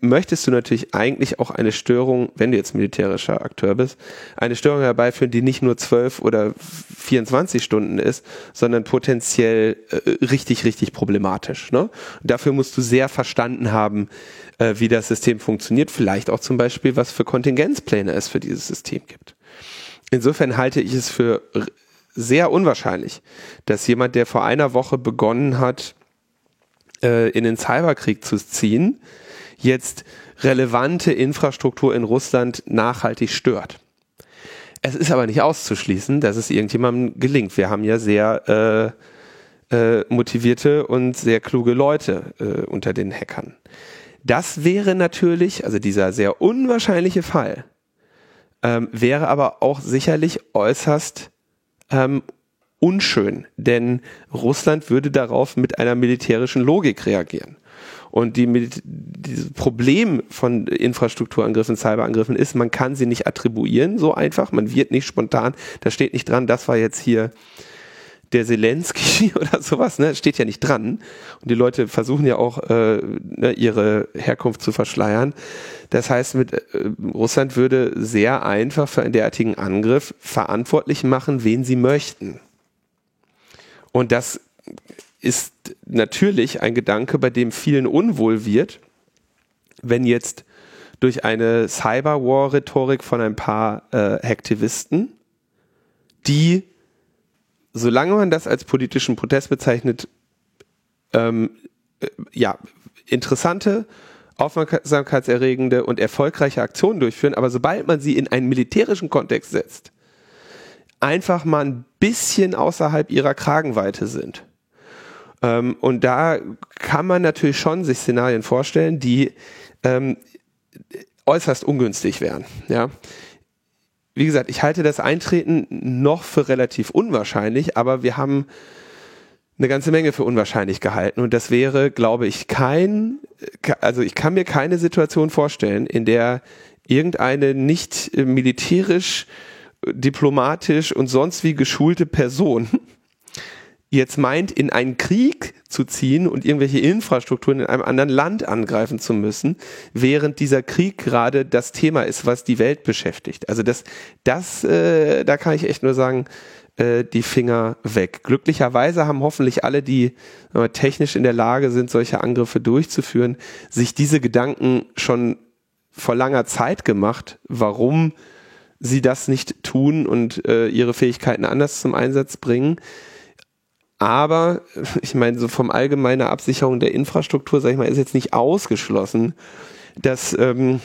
möchtest du natürlich eigentlich auch eine Störung, wenn du jetzt militärischer Akteur bist, eine Störung herbeiführen, die nicht nur zwölf oder 24 Stunden ist, sondern potenziell äh, richtig, richtig problematisch. Ne? dafür musst du sehr verstanden haben, äh, wie das System funktioniert, vielleicht auch zum Beispiel, was für Kontingenzpläne es für dieses System gibt. Insofern halte ich es für sehr unwahrscheinlich, dass jemand, der vor einer Woche begonnen hat, äh, in den Cyberkrieg zu ziehen, jetzt relevante Infrastruktur in Russland nachhaltig stört. Es ist aber nicht auszuschließen, dass es irgendjemandem gelingt. Wir haben ja sehr äh, äh, motivierte und sehr kluge Leute äh, unter den Hackern. Das wäre natürlich, also dieser sehr unwahrscheinliche Fall, ähm, wäre aber auch sicherlich äußerst ähm, unschön, denn Russland würde darauf mit einer militärischen Logik reagieren. Und die, dieses Problem von Infrastrukturangriffen, Cyberangriffen ist, man kann sie nicht attribuieren so einfach. Man wird nicht spontan, da steht nicht dran, das war jetzt hier der Zelensky oder sowas, ne, steht ja nicht dran. Und die Leute versuchen ja auch, äh, ne, ihre Herkunft zu verschleiern. Das heißt, mit äh, Russland würde sehr einfach für einen derartigen Angriff verantwortlich machen, wen sie möchten. Und das ist natürlich ein Gedanke, bei dem vielen unwohl wird, wenn jetzt durch eine Cyberwar-Rhetorik von ein paar äh, Hacktivisten, die solange man das als politischen Protest bezeichnet, ähm, äh, ja, interessante, aufmerksamkeitserregende und erfolgreiche Aktionen durchführen, aber sobald man sie in einen militärischen Kontext setzt, einfach mal ein bisschen außerhalb ihrer Kragenweite sind. Ähm, und da kann man natürlich schon sich Szenarien vorstellen, die ähm, äußerst ungünstig wären. Ja, wie gesagt, ich halte das Eintreten noch für relativ unwahrscheinlich, aber wir haben eine ganze Menge für unwahrscheinlich gehalten. Und das wäre, glaube ich, kein, also ich kann mir keine Situation vorstellen, in der irgendeine nicht militärisch, diplomatisch und sonst wie geschulte Person jetzt meint, in einen Krieg zu ziehen und irgendwelche Infrastrukturen in einem anderen Land angreifen zu müssen, während dieser Krieg gerade das Thema ist, was die Welt beschäftigt. Also das, das, äh, da kann ich echt nur sagen, äh, die Finger weg. Glücklicherweise haben hoffentlich alle, die äh, technisch in der Lage sind, solche Angriffe durchzuführen, sich diese Gedanken schon vor langer Zeit gemacht, warum sie das nicht tun und äh, ihre Fähigkeiten anders zum Einsatz bringen. Aber ich meine, so vom allgemeinen Absicherung der Infrastruktur, sag ich mal, ist jetzt nicht ausgeschlossen, dass, ähm,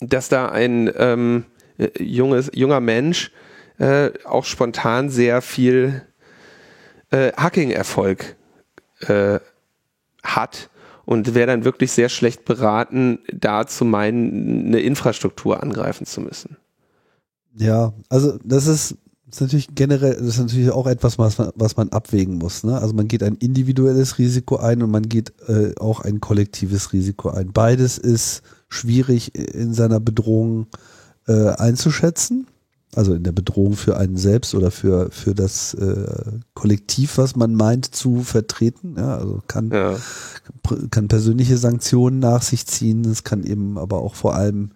dass da ein ähm, junges, junger Mensch äh, auch spontan sehr viel äh, Hacking-Erfolg äh, hat und wäre dann wirklich sehr schlecht beraten, da zu meinen, eine Infrastruktur angreifen zu müssen. Ja, also das ist, ist natürlich generell, das ist natürlich auch etwas, was man, was man abwägen muss. Ne? Also man geht ein individuelles Risiko ein und man geht äh, auch ein kollektives Risiko ein. Beides ist schwierig in seiner Bedrohung äh, einzuschätzen also in der Bedrohung für einen selbst oder für, für das äh, Kollektiv, was man meint zu vertreten. Ja, also kann, ja. kann persönliche Sanktionen nach sich ziehen, es kann eben aber auch vor allem,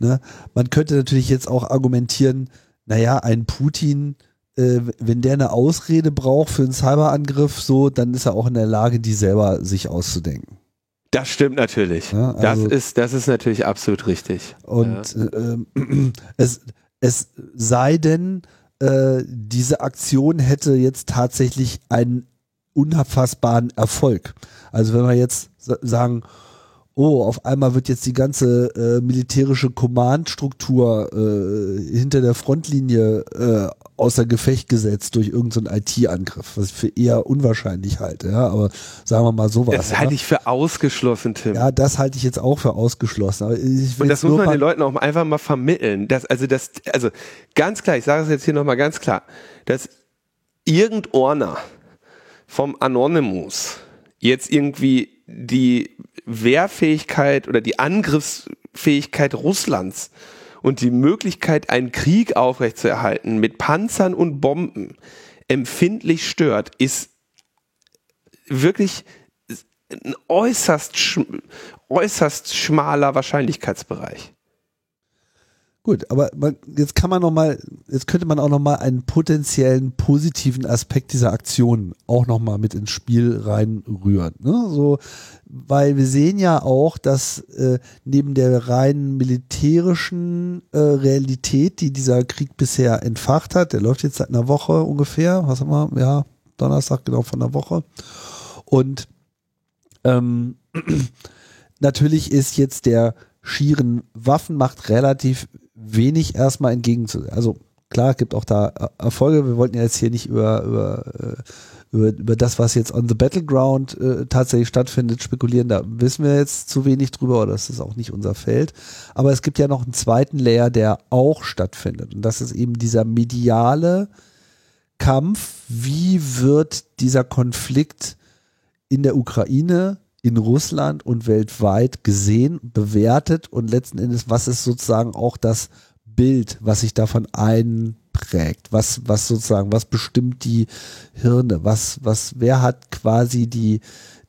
ne, man könnte natürlich jetzt auch argumentieren, naja, ein Putin, äh, wenn der eine Ausrede braucht für einen Cyberangriff, so, dann ist er auch in der Lage, die selber sich auszudenken. Das stimmt natürlich. Ja, also, das ist, das ist natürlich absolut richtig. Und ja. äh, es, es sei denn, äh, diese Aktion hätte jetzt tatsächlich einen unfassbaren Erfolg. Also wenn wir jetzt sagen, oh, auf einmal wird jetzt die ganze äh, militärische Command-Struktur äh, hinter der Frontlinie äh, außer Gefecht gesetzt durch irgendeinen IT-Angriff, was ich für eher unwahrscheinlich halte, ja, aber sagen wir mal sowas. Das halte ich für ausgeschlossen, Tim. Ja, das halte ich jetzt auch für ausgeschlossen. Aber Und das muss man den Leuten auch einfach mal vermitteln, dass, also das, also ganz klar, ich sage es jetzt hier nochmal ganz klar, dass irgendeiner vom Anonymous jetzt irgendwie die Wehrfähigkeit oder die Angriffsfähigkeit Russlands und die Möglichkeit, einen Krieg aufrechtzuerhalten mit Panzern und Bomben empfindlich stört, ist wirklich ein äußerst, äußerst schmaler Wahrscheinlichkeitsbereich. Gut, aber man, jetzt kann man noch mal, jetzt könnte man auch noch mal einen potenziellen positiven Aspekt dieser Aktion auch noch mal mit ins Spiel reinrühren. Ne? So, weil wir sehen ja auch, dass äh, neben der rein militärischen äh, Realität, die dieser Krieg bisher entfacht hat, der läuft jetzt seit einer Woche ungefähr, was haben wir, ja, Donnerstag genau von einer Woche. Und ähm, natürlich ist jetzt der schieren Waffenmacht relativ wenig erstmal entgegenzusehen. Also klar, gibt auch da Erfolge. Wir wollten ja jetzt hier nicht über, über, äh, über, über das, was jetzt on the Battleground äh, tatsächlich stattfindet, spekulieren. Da wissen wir jetzt zu wenig drüber oder das ist auch nicht unser Feld. Aber es gibt ja noch einen zweiten Layer, der auch stattfindet. Und das ist eben dieser mediale Kampf. Wie wird dieser Konflikt in der Ukraine in Russland und weltweit gesehen, bewertet und letzten Endes, was ist sozusagen auch das Bild, was sich davon einprägt? Was, was sozusagen, was bestimmt die Hirne? Was, was, wer hat quasi die,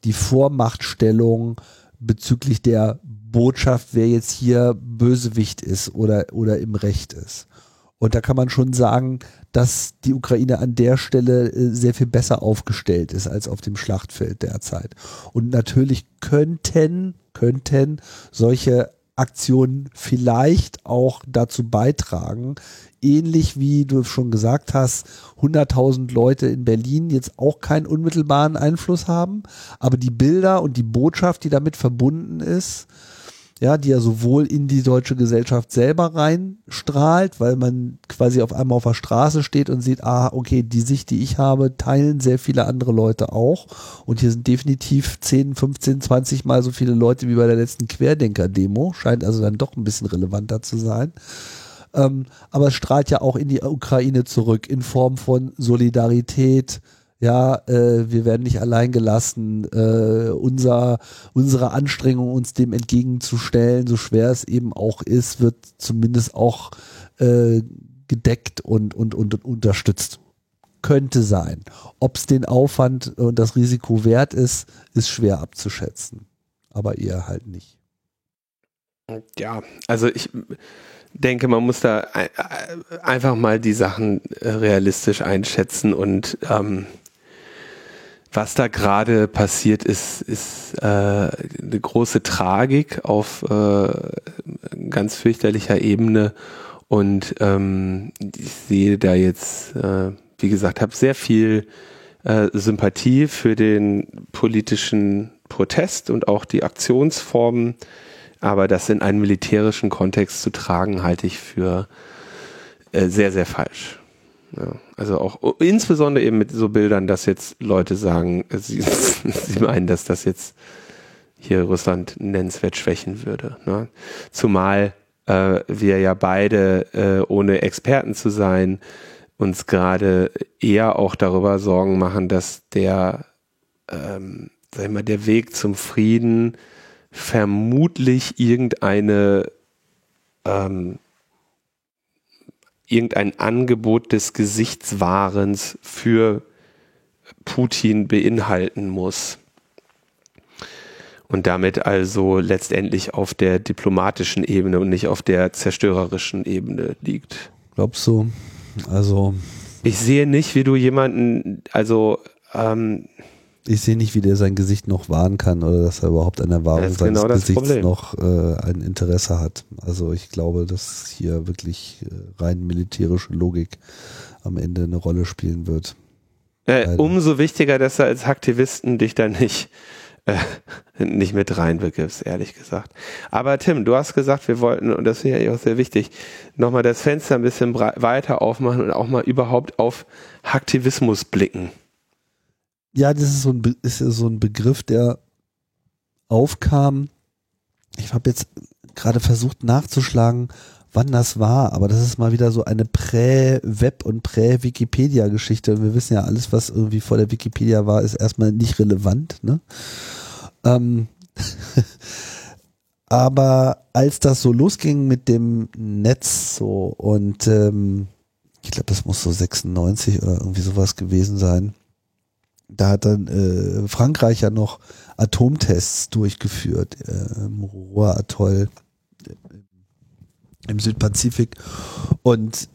die Vormachtstellung bezüglich der Botschaft, wer jetzt hier Bösewicht ist oder, oder im Recht ist? Und da kann man schon sagen, dass die Ukraine an der Stelle äh, sehr viel besser aufgestellt ist als auf dem Schlachtfeld derzeit. Und natürlich könnten, könnten solche Aktionen vielleicht auch dazu beitragen, ähnlich wie du schon gesagt hast, 100.000 Leute in Berlin jetzt auch keinen unmittelbaren Einfluss haben, aber die Bilder und die Botschaft, die damit verbunden ist, ja, die ja sowohl in die deutsche Gesellschaft selber reinstrahlt, weil man quasi auf einmal auf der Straße steht und sieht, ah, okay, die Sicht, die ich habe, teilen sehr viele andere Leute auch. Und hier sind definitiv 10, 15, 20 mal so viele Leute wie bei der letzten Querdenker-Demo. Scheint also dann doch ein bisschen relevanter zu sein. Ähm, aber es strahlt ja auch in die Ukraine zurück in Form von Solidarität, ja, äh, wir werden nicht allein gelassen, äh, unser, unsere Anstrengung, uns dem entgegenzustellen, so schwer es eben auch ist, wird zumindest auch äh, gedeckt und, und, und, und unterstützt. Könnte sein. Ob es den Aufwand und das Risiko wert ist, ist schwer abzuschätzen. Aber eher halt nicht. Ja, also ich denke, man muss da einfach mal die Sachen äh, realistisch einschätzen und ähm, was da gerade passiert ist, ist äh, eine große Tragik auf äh, ganz fürchterlicher Ebene. Und ähm, ich sehe da jetzt, äh, wie gesagt, habe sehr viel äh, Sympathie für den politischen Protest und auch die Aktionsformen. Aber das in einen militärischen Kontext zu tragen, halte ich für äh, sehr, sehr falsch. Ja, also auch insbesondere eben mit so Bildern, dass jetzt Leute sagen, sie, sie meinen, dass das jetzt hier Russland nennenswert schwächen würde. Ne? Zumal äh, wir ja beide, äh, ohne Experten zu sein, uns gerade eher auch darüber Sorgen machen, dass der, ähm, sag ich mal, der Weg zum Frieden vermutlich irgendeine ähm, irgendein Angebot des Gesichtswahrens für Putin beinhalten muss. Und damit also letztendlich auf der diplomatischen Ebene und nicht auf der zerstörerischen Ebene liegt. Glaubst du? Also. Ich sehe nicht, wie du jemanden, also ähm, ich sehe nicht, wie der sein Gesicht noch wahren kann oder dass er überhaupt an der Wahrung seines genau Gesichts Problem. noch äh, ein Interesse hat. Also ich glaube, dass hier wirklich äh, rein militärische Logik am Ende eine Rolle spielen wird. äh, umso wichtiger, dass du als Aktivisten dich da nicht, äh, nicht mit reinbegibst, ehrlich gesagt. Aber Tim, du hast gesagt, wir wollten, und das ist ja auch sehr wichtig, nochmal das Fenster ein bisschen weiter aufmachen und auch mal überhaupt auf Aktivismus blicken. Ja, das ist so ein, ist so ein Begriff, der aufkam. Ich habe jetzt gerade versucht nachzuschlagen, wann das war, aber das ist mal wieder so eine Prä-Web- und Prä-Wikipedia-Geschichte. Und wir wissen ja, alles, was irgendwie vor der Wikipedia war, ist erstmal nicht relevant. Ne? Ähm aber als das so losging mit dem Netz so und ähm, ich glaube, das muss so 96 oder irgendwie sowas gewesen sein da hat dann äh, Frankreich ja noch Atomtests durchgeführt äh, im Ruhr-Atoll äh, im Südpazifik und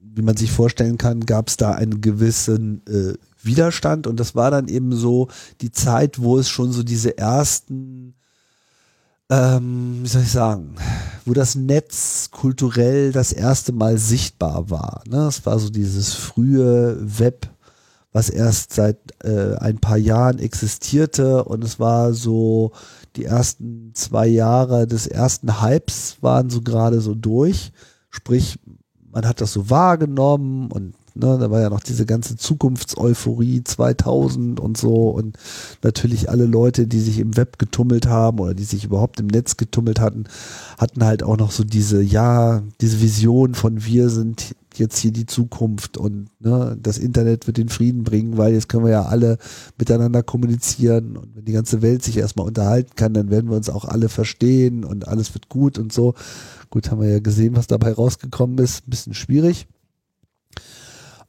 wie man sich vorstellen kann, gab es da einen gewissen äh, Widerstand und das war dann eben so die Zeit, wo es schon so diese ersten ähm, wie soll ich sagen, wo das Netz kulturell das erste Mal sichtbar war. Ne? Es war so dieses frühe Web, was erst seit äh, ein paar Jahren existierte und es war so die ersten zwei Jahre des ersten Hypes waren so gerade so durch. Sprich, man hat das so wahrgenommen und ne, da war ja noch diese ganze Zukunftseuphorie 2000 und so und natürlich alle Leute, die sich im Web getummelt haben oder die sich überhaupt im Netz getummelt hatten, hatten halt auch noch so diese, ja, diese Vision von wir sind jetzt hier die Zukunft und ne, das Internet wird den Frieden bringen, weil jetzt können wir ja alle miteinander kommunizieren und wenn die ganze Welt sich erstmal unterhalten kann, dann werden wir uns auch alle verstehen und alles wird gut und so. Gut, haben wir ja gesehen, was dabei rausgekommen ist. Ein bisschen schwierig.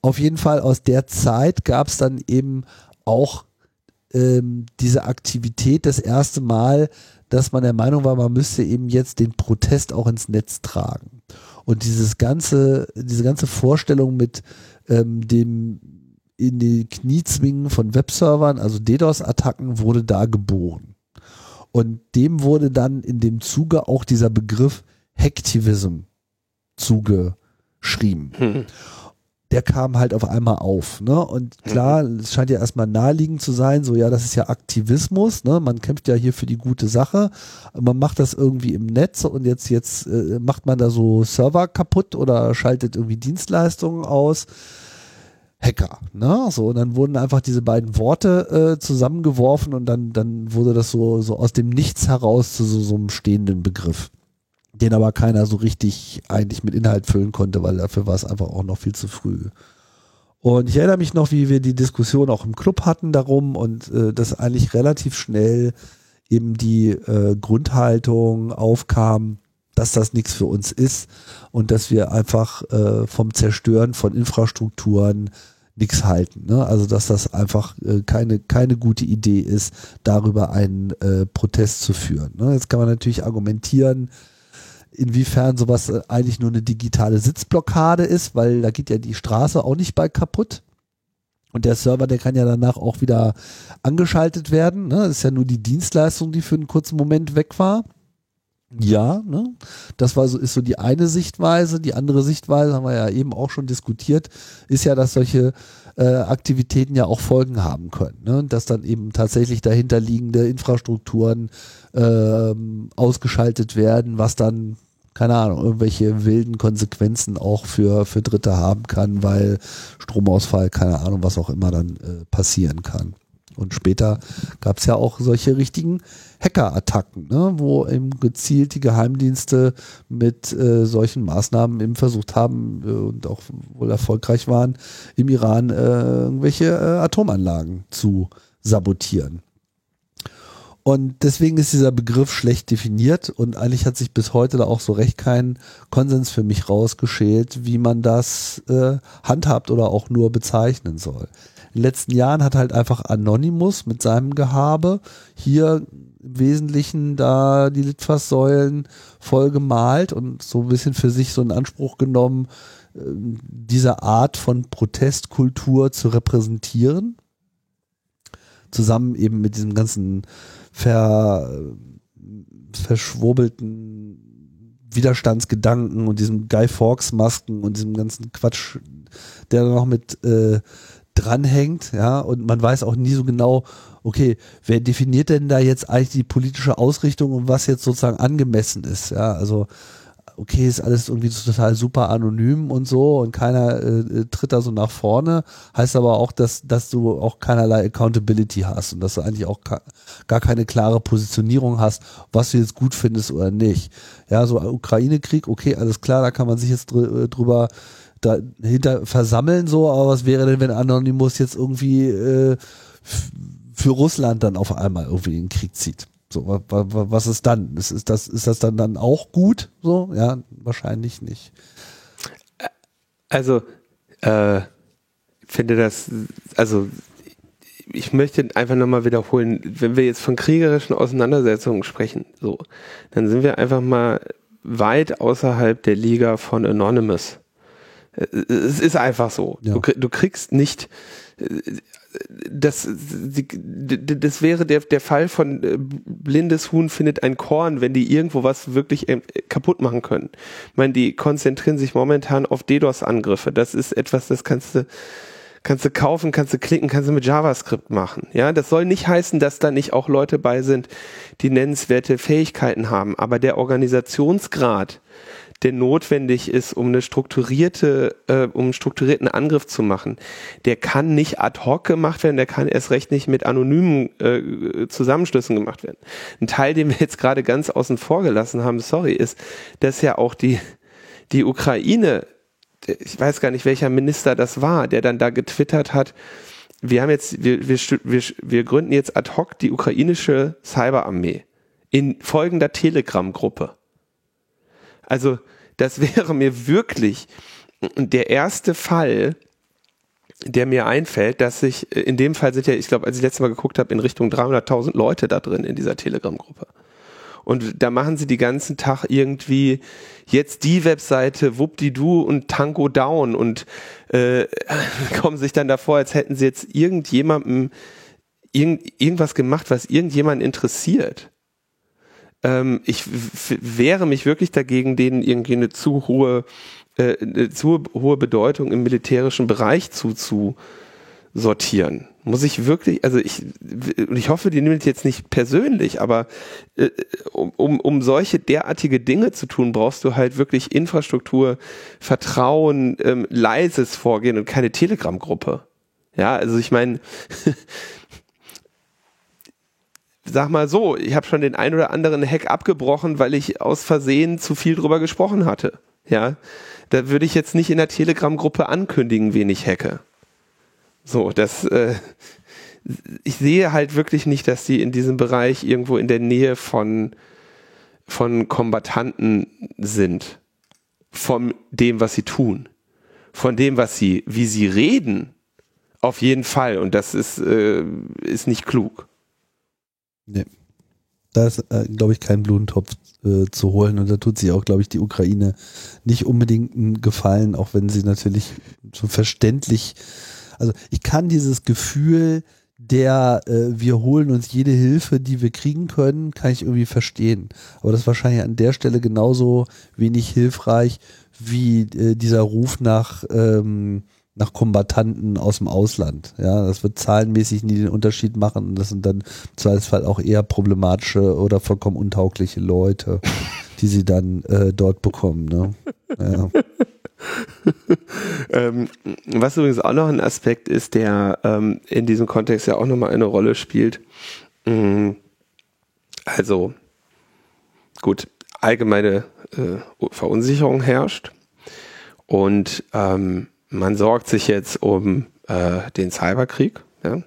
Auf jeden Fall aus der Zeit gab es dann eben auch ähm, diese Aktivität das erste Mal, dass man der Meinung war, man müsste eben jetzt den Protest auch ins Netz tragen. Und dieses ganze, diese ganze Vorstellung mit ähm, dem in die Knie zwingen von Webservern, also DDoS-Attacken, wurde da geboren. Und dem wurde dann in dem Zuge auch dieser Begriff Hacktivism zugeschrieben. Hm der kam halt auf einmal auf. Ne? Und klar, mhm. es scheint ja erstmal naheliegend zu sein, so ja, das ist ja Aktivismus, ne? Man kämpft ja hier für die gute Sache. Man macht das irgendwie im Netz und jetzt, jetzt äh, macht man da so Server kaputt oder schaltet irgendwie Dienstleistungen aus. Hacker, ne? So, und dann wurden einfach diese beiden Worte äh, zusammengeworfen und dann, dann wurde das so, so aus dem Nichts heraus zu so, so einem stehenden Begriff den aber keiner so richtig eigentlich mit Inhalt füllen konnte, weil dafür war es einfach auch noch viel zu früh. Und ich erinnere mich noch, wie wir die Diskussion auch im Club hatten darum und äh, dass eigentlich relativ schnell eben die äh, Grundhaltung aufkam, dass das nichts für uns ist und dass wir einfach äh, vom Zerstören von Infrastrukturen nichts halten. Ne? Also dass das einfach äh, keine, keine gute Idee ist, darüber einen äh, Protest zu führen. Ne? Jetzt kann man natürlich argumentieren, inwiefern sowas äh, eigentlich nur eine digitale Sitzblockade ist, weil da geht ja die Straße auch nicht bei kaputt. Und der Server, der kann ja danach auch wieder angeschaltet werden. Ne? Das ist ja nur die Dienstleistung, die für einen kurzen Moment weg war. Ja, ne? das war so, ist so die eine Sichtweise. Die andere Sichtweise haben wir ja eben auch schon diskutiert, ist ja, dass solche äh, Aktivitäten ja auch Folgen haben können. Ne? Dass dann eben tatsächlich dahinterliegende Infrastrukturen ähm, ausgeschaltet werden, was dann keine Ahnung, irgendwelche wilden Konsequenzen auch für, für Dritte haben kann, weil Stromausfall, keine Ahnung, was auch immer dann äh, passieren kann. Und später gab es ja auch solche richtigen Hacker-Attacken, ne, wo eben gezielt die Geheimdienste mit äh, solchen Maßnahmen eben versucht haben äh, und auch wohl erfolgreich waren, im Iran äh, irgendwelche äh, Atomanlagen zu sabotieren. Und deswegen ist dieser Begriff schlecht definiert und eigentlich hat sich bis heute da auch so recht kein Konsens für mich rausgeschält, wie man das äh, handhabt oder auch nur bezeichnen soll. In den letzten Jahren hat halt einfach Anonymous mit seinem Gehabe hier im Wesentlichen da die Litfaßsäulen voll gemalt und so ein bisschen für sich so in Anspruch genommen, äh, diese Art von Protestkultur zu repräsentieren. Zusammen eben mit diesem ganzen ver, verschwurbelten Widerstandsgedanken und diesem Guy Fawkes Masken und diesem ganzen Quatsch, der da noch mit äh, dranhängt, ja, und man weiß auch nie so genau, okay, wer definiert denn da jetzt eigentlich die politische Ausrichtung und was jetzt sozusagen angemessen ist, ja, also okay, ist alles irgendwie total super anonym und so und keiner äh, äh, tritt da so nach vorne, heißt aber auch, dass, dass du auch keinerlei Accountability hast und dass du eigentlich auch gar keine klare Positionierung hast, was du jetzt gut findest oder nicht. Ja, so Ukraine-Krieg, okay, alles klar, da kann man sich jetzt dr äh, drüber dahinter versammeln, so, aber was wäre denn, wenn Anonymous jetzt irgendwie äh, für Russland dann auf einmal irgendwie in den Krieg zieht? So, was ist dann? Ist, ist, das, ist das dann, dann auch gut? So, ja, wahrscheinlich nicht. Also, äh, finde das, also ich möchte einfach nochmal wiederholen, wenn wir jetzt von kriegerischen Auseinandersetzungen sprechen, so, dann sind wir einfach mal weit außerhalb der Liga von Anonymous. Äh, es ist einfach so. Ja. Du, du, kriegst nicht das, das wäre der, der Fall von äh, blindes Huhn findet ein Korn, wenn die irgendwo was wirklich äh, kaputt machen können. Ich meine, die konzentrieren sich momentan auf DDoS-Angriffe. Das ist etwas, das kannst du, kannst du kaufen, kannst du klicken, kannst du mit JavaScript machen. Ja, das soll nicht heißen, dass da nicht auch Leute bei sind, die nennenswerte Fähigkeiten haben. Aber der Organisationsgrad, der notwendig ist, um eine strukturierte, äh, um einen strukturierten Angriff zu machen, der kann nicht ad hoc gemacht werden, der kann erst recht nicht mit anonymen äh, Zusammenschlüssen gemacht werden. Ein Teil, den wir jetzt gerade ganz außen vor gelassen haben, sorry, ist, dass ja auch die, die Ukraine, ich weiß gar nicht, welcher Minister das war, der dann da getwittert hat, wir haben jetzt, wir, wir, wir, wir gründen jetzt ad hoc die ukrainische Cyberarmee in folgender Telegram-Gruppe. Also das wäre mir wirklich der erste Fall, der mir einfällt, dass ich, in dem Fall sind ja, ich glaube, als ich letztes Mal geguckt habe, in Richtung 300.000 Leute da drin in dieser Telegram-Gruppe. Und da machen sie die ganzen Tag irgendwie jetzt die Webseite Wupdidu und Tango Down und äh, kommen sich dann davor, als hätten sie jetzt irgendjemandem irgend, irgendwas gemacht, was irgendjemanden interessiert ähm, ich wehre mich wirklich dagegen, denen irgendwie eine zu hohe, äh, eine zu hohe Bedeutung im militärischen Bereich zuzusortieren. Muss ich wirklich, also ich, ich hoffe, die nimmt jetzt nicht persönlich, aber äh, um, um solche derartige Dinge zu tun, brauchst du halt wirklich Infrastruktur, Vertrauen, ähm, leises Vorgehen und keine Telegram-Gruppe. Ja, also ich meine, sag mal so, ich habe schon den ein oder anderen Hack abgebrochen, weil ich aus Versehen zu viel drüber gesprochen hatte. Ja, da würde ich jetzt nicht in der Telegram-Gruppe ankündigen, wen ich hacke. So, das, äh, ich sehe halt wirklich nicht, dass die in diesem Bereich irgendwo in der Nähe von, von Kombatanten sind. Von dem, was sie tun. Von dem, was sie, wie sie reden. Auf jeden Fall. Und das ist, äh, ist nicht klug. Nee. Da ist, äh, glaube ich, kein Blumentopf äh, zu holen und da tut sich auch, glaube ich, die Ukraine nicht unbedingt einen Gefallen, auch wenn sie natürlich so verständlich, also ich kann dieses Gefühl der äh, wir holen uns jede Hilfe, die wir kriegen können, kann ich irgendwie verstehen. Aber das ist wahrscheinlich an der Stelle genauso wenig hilfreich wie äh, dieser Ruf nach ähm, nach Kombatanten aus dem Ausland. Ja, das wird zahlenmäßig nie den Unterschied machen. Das sind dann im Zweifelsfall auch eher problematische oder vollkommen untaugliche Leute, die sie dann äh, dort bekommen. Ne? Ja. ähm, was übrigens auch noch ein Aspekt ist, der ähm, in diesem Kontext ja auch nochmal eine Rolle spielt. Mm, also, gut, allgemeine äh, Verunsicherung herrscht und ähm, man sorgt sich jetzt um äh, den Cyberkrieg. Ja?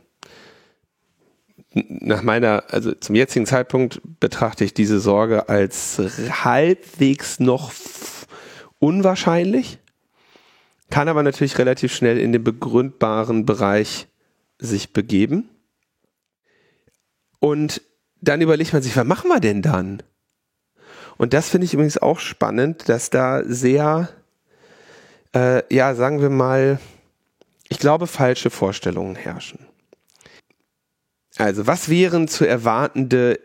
Nach meiner, also zum jetzigen Zeitpunkt betrachte ich diese Sorge als halbwegs noch unwahrscheinlich, kann aber natürlich relativ schnell in den begründbaren Bereich sich begeben. Und dann überlegt man sich, was machen wir denn dann? Und das finde ich übrigens auch spannend, dass da sehr, äh, ja, sagen wir mal, ich glaube, falsche Vorstellungen herrschen. Also, was wären zu erwartende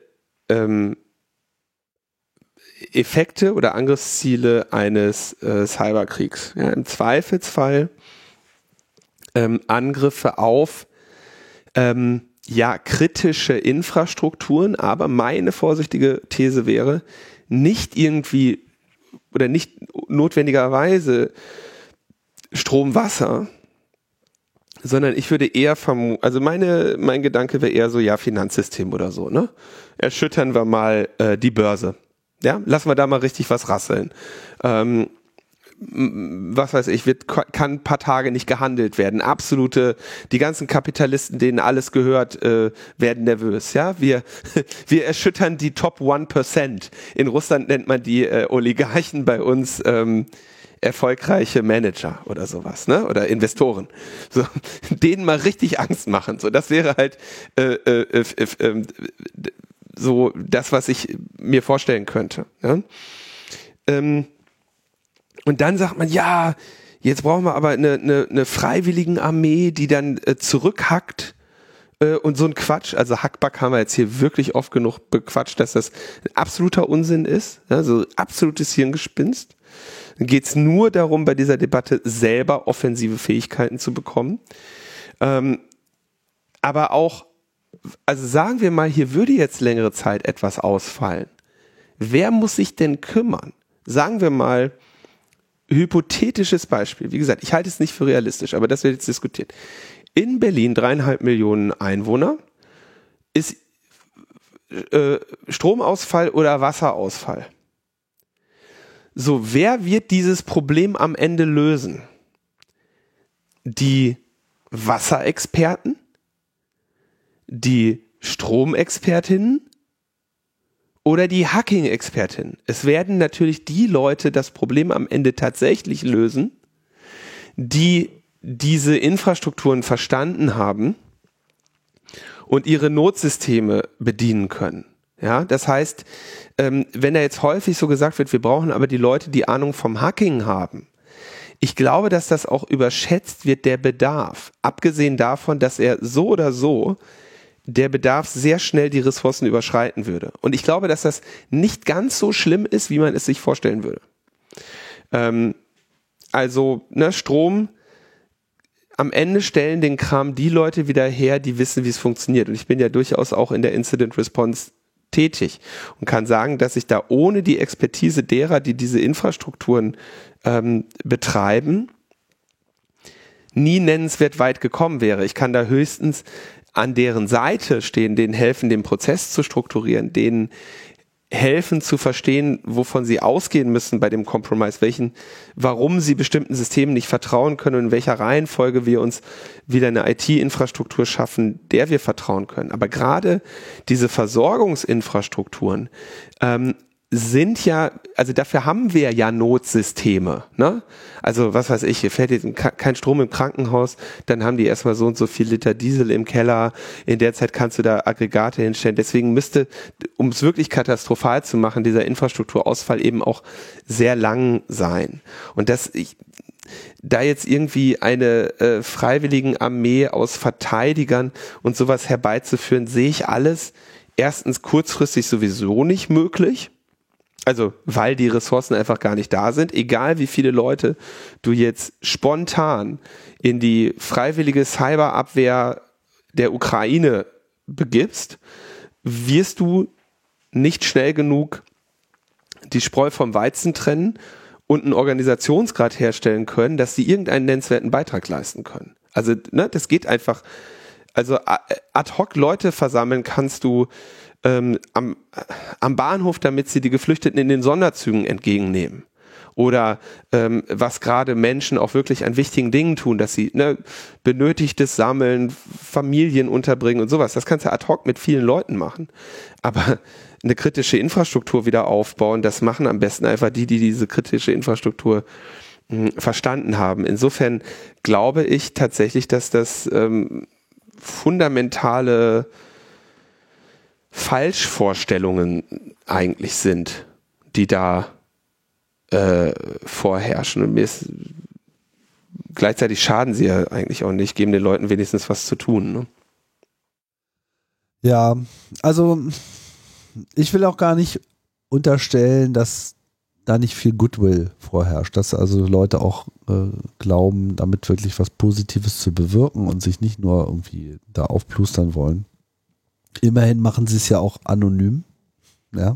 ähm, Effekte oder Angriffsziele eines äh, Cyberkriegs. Ja, Im Zweifelsfall ähm, Angriffe auf ähm, ja kritische Infrastrukturen, aber meine vorsichtige These wäre, nicht irgendwie oder nicht notwendigerweise Strom, Wasser, sondern ich würde eher vermuten, also meine, mein Gedanke wäre eher so, ja, Finanzsystem oder so, ne? Erschüttern wir mal äh, die Börse. Ja, lassen wir da mal richtig was rasseln. Ähm, was weiß ich, wird, kann ein paar Tage nicht gehandelt werden. Absolute, die ganzen Kapitalisten, denen alles gehört, äh, werden nervös. Ja, wir, wir erschüttern die Top 1%. In Russland nennt man die äh, Oligarchen bei uns ähm, erfolgreiche Manager oder sowas, ne? Oder Investoren. So, denen mal richtig Angst machen. So, das wäre halt äh, äh, äh, so das, was ich mir vorstellen könnte. Ja? Ähm, und dann sagt man, ja, jetzt brauchen wir aber eine, eine, eine freiwilligen Armee, die dann äh, zurückhackt äh, und so ein Quatsch. Also Hackback haben wir jetzt hier wirklich oft genug bequatscht, dass das ein absoluter Unsinn ist. Also absolutes Hirngespinst. Geht es nur darum, bei dieser Debatte selber offensive Fähigkeiten zu bekommen. Ähm, aber auch also sagen wir mal, hier würde jetzt längere Zeit etwas ausfallen. Wer muss sich denn kümmern? Sagen wir mal, hypothetisches Beispiel. Wie gesagt, ich halte es nicht für realistisch, aber das wird jetzt diskutiert. In Berlin dreieinhalb Millionen Einwohner ist äh, Stromausfall oder Wasserausfall. So, wer wird dieses Problem am Ende lösen? Die Wasserexperten? die Stromexpertinnen oder die Hacking-Expertin. Es werden natürlich die Leute das Problem am Ende tatsächlich lösen, die diese Infrastrukturen verstanden haben und ihre Notsysteme bedienen können. Ja, das heißt, ähm, wenn da jetzt häufig so gesagt wird, wir brauchen aber die Leute, die Ahnung vom Hacking haben. Ich glaube, dass das auch überschätzt wird, der Bedarf. Abgesehen davon, dass er so oder so der Bedarf sehr schnell die Ressourcen überschreiten würde. Und ich glaube, dass das nicht ganz so schlimm ist, wie man es sich vorstellen würde. Ähm, also, ne, Strom, am Ende stellen den Kram die Leute wieder her, die wissen, wie es funktioniert. Und ich bin ja durchaus auch in der Incident Response tätig und kann sagen, dass ich da ohne die Expertise derer, die diese Infrastrukturen ähm, betreiben, nie nennenswert weit gekommen wäre. Ich kann da höchstens an deren Seite stehen, denen helfen, den Prozess zu strukturieren, denen helfen zu verstehen, wovon sie ausgehen müssen bei dem Compromise, welchen, warum sie bestimmten Systemen nicht vertrauen können und in welcher Reihenfolge wir uns wieder eine IT-Infrastruktur schaffen, der wir vertrauen können. Aber gerade diese Versorgungsinfrastrukturen ähm, sind ja, also dafür haben wir ja Notsysteme. Ne? Also was weiß ich, hier fährt jetzt kein Strom im Krankenhaus, dann haben die erstmal so und so viel Liter Diesel im Keller. In der Zeit kannst du da Aggregate hinstellen. Deswegen müsste, um es wirklich katastrophal zu machen, dieser Infrastrukturausfall eben auch sehr lang sein. Und das, ich, da jetzt irgendwie eine äh, freiwilligen Armee aus Verteidigern und sowas herbeizuführen, sehe ich alles erstens kurzfristig sowieso nicht möglich also weil die Ressourcen einfach gar nicht da sind, egal wie viele Leute du jetzt spontan in die freiwillige Cyberabwehr der Ukraine begibst, wirst du nicht schnell genug die Spreu vom Weizen trennen und einen Organisationsgrad herstellen können, dass sie irgendeinen nennenswerten Beitrag leisten können. Also, ne, das geht einfach. Also ad hoc Leute versammeln kannst du ähm, am, am Bahnhof, damit sie die Geflüchteten in den Sonderzügen entgegennehmen oder ähm, was gerade Menschen auch wirklich an wichtigen Dingen tun, dass sie ne, Benötigtes sammeln, Familien unterbringen und sowas. Das kannst du ad hoc mit vielen Leuten machen. Aber eine kritische Infrastruktur wieder aufbauen, das machen am besten einfach die, die diese kritische Infrastruktur mh, hm, verstanden haben. Insofern glaube ich tatsächlich, dass das ähm, fundamentale Falschvorstellungen eigentlich sind, die da äh, vorherrschen. Und mir ist gleichzeitig schaden sie ja eigentlich auch nicht, geben den Leuten wenigstens was zu tun. Ne? Ja, also ich will auch gar nicht unterstellen, dass da nicht viel Goodwill vorherrscht, dass also Leute auch äh, glauben, damit wirklich was Positives zu bewirken und sich nicht nur irgendwie da aufplustern wollen. Immerhin machen sie es ja auch anonym. Ja.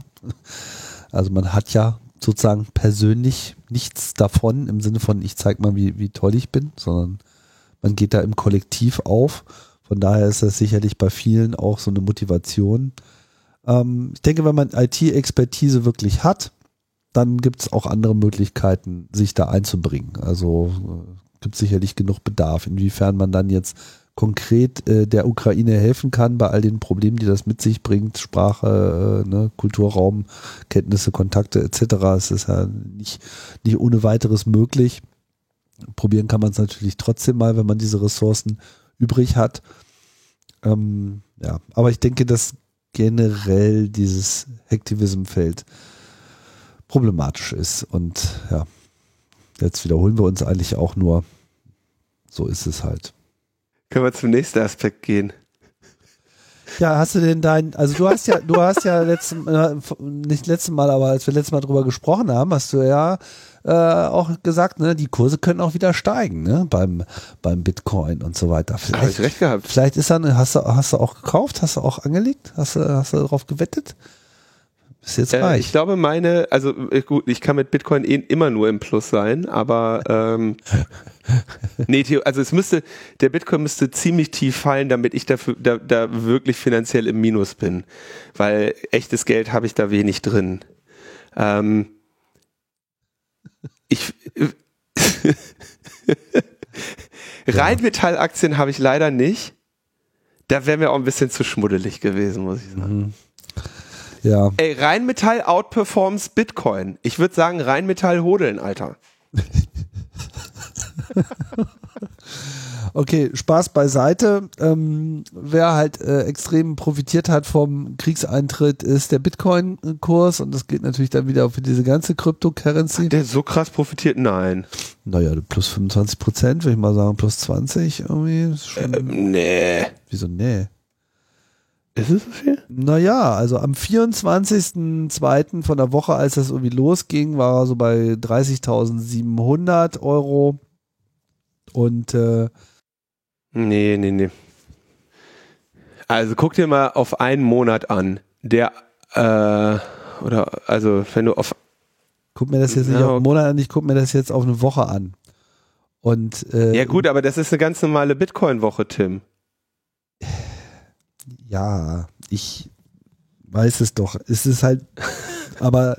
Also man hat ja sozusagen persönlich nichts davon im Sinne von, ich zeig mal, wie, wie toll ich bin, sondern man geht da im Kollektiv auf. Von daher ist das sicherlich bei vielen auch so eine Motivation. Ähm, ich denke, wenn man IT-Expertise wirklich hat, dann gibt es auch andere Möglichkeiten, sich da einzubringen. Also äh, gibt sicherlich genug Bedarf. Inwiefern man dann jetzt konkret äh, der Ukraine helfen kann bei all den Problemen, die das mit sich bringt, Sprache, äh, ne, Kulturraum, Kenntnisse, Kontakte etc. Es ist ja nicht, nicht ohne weiteres möglich. Probieren kann man es natürlich trotzdem mal, wenn man diese Ressourcen übrig hat. Ähm, ja, aber ich denke, dass generell dieses Hacktivism-Feld problematisch ist und ja, jetzt wiederholen wir uns eigentlich auch nur, so ist es halt. Können wir zum nächsten Aspekt gehen? Ja, hast du denn dein, also du hast ja, du hast ja letzten, äh, nicht letzten Mal, aber als wir letztes Mal drüber gesprochen haben, hast du ja äh, auch gesagt, ne, die Kurse können auch wieder steigen, ne, beim, beim Bitcoin und so weiter. Vielleicht, Habe ich recht gehabt. Vielleicht ist dann, hast du, hast du auch gekauft, hast du auch angelegt, hast du, hast du darauf gewettet? Ist jetzt äh, reich. Ich glaube, meine, also äh, gut, ich kann mit Bitcoin eh immer nur im Plus sein, aber ähm, nee, also es müsste, der Bitcoin müsste ziemlich tief fallen, damit ich dafür, da, da wirklich finanziell im Minus bin. Weil echtes Geld habe ich da wenig drin. Ähm, ich Rheinmetall-Aktien habe ich leider nicht. Da wäre mir auch ein bisschen zu schmuddelig gewesen, muss ich sagen. Mhm. Ja. Ey, Rheinmetall outperforms Bitcoin. Ich würde sagen, Rheinmetall hodeln, Alter. Okay, Spaß beiseite. Ähm, wer halt äh, extrem profitiert hat vom Kriegseintritt, ist der Bitcoin-Kurs und das geht natürlich dann wieder für diese ganze Cryptocurrency. Der so krass profitiert? Nein. Naja, plus 25 Prozent, würde ich mal sagen, plus 20 irgendwie. Schon, ähm, nee. Wieso nee? Ist es so viel? Naja, also am 24.02. von der Woche, als das irgendwie losging, war er so bei 30.700 Euro. Und äh, Nee, nee, nee. Also guck dir mal auf einen Monat an. Der, äh, oder, also wenn du auf. Guck mir das jetzt nicht auf einen Monat an, ich guck mir das jetzt auf eine Woche an. Und, äh, ja gut, aber das ist eine ganz normale Bitcoin-Woche, Tim. Ja, ich weiß es doch. Es ist halt, aber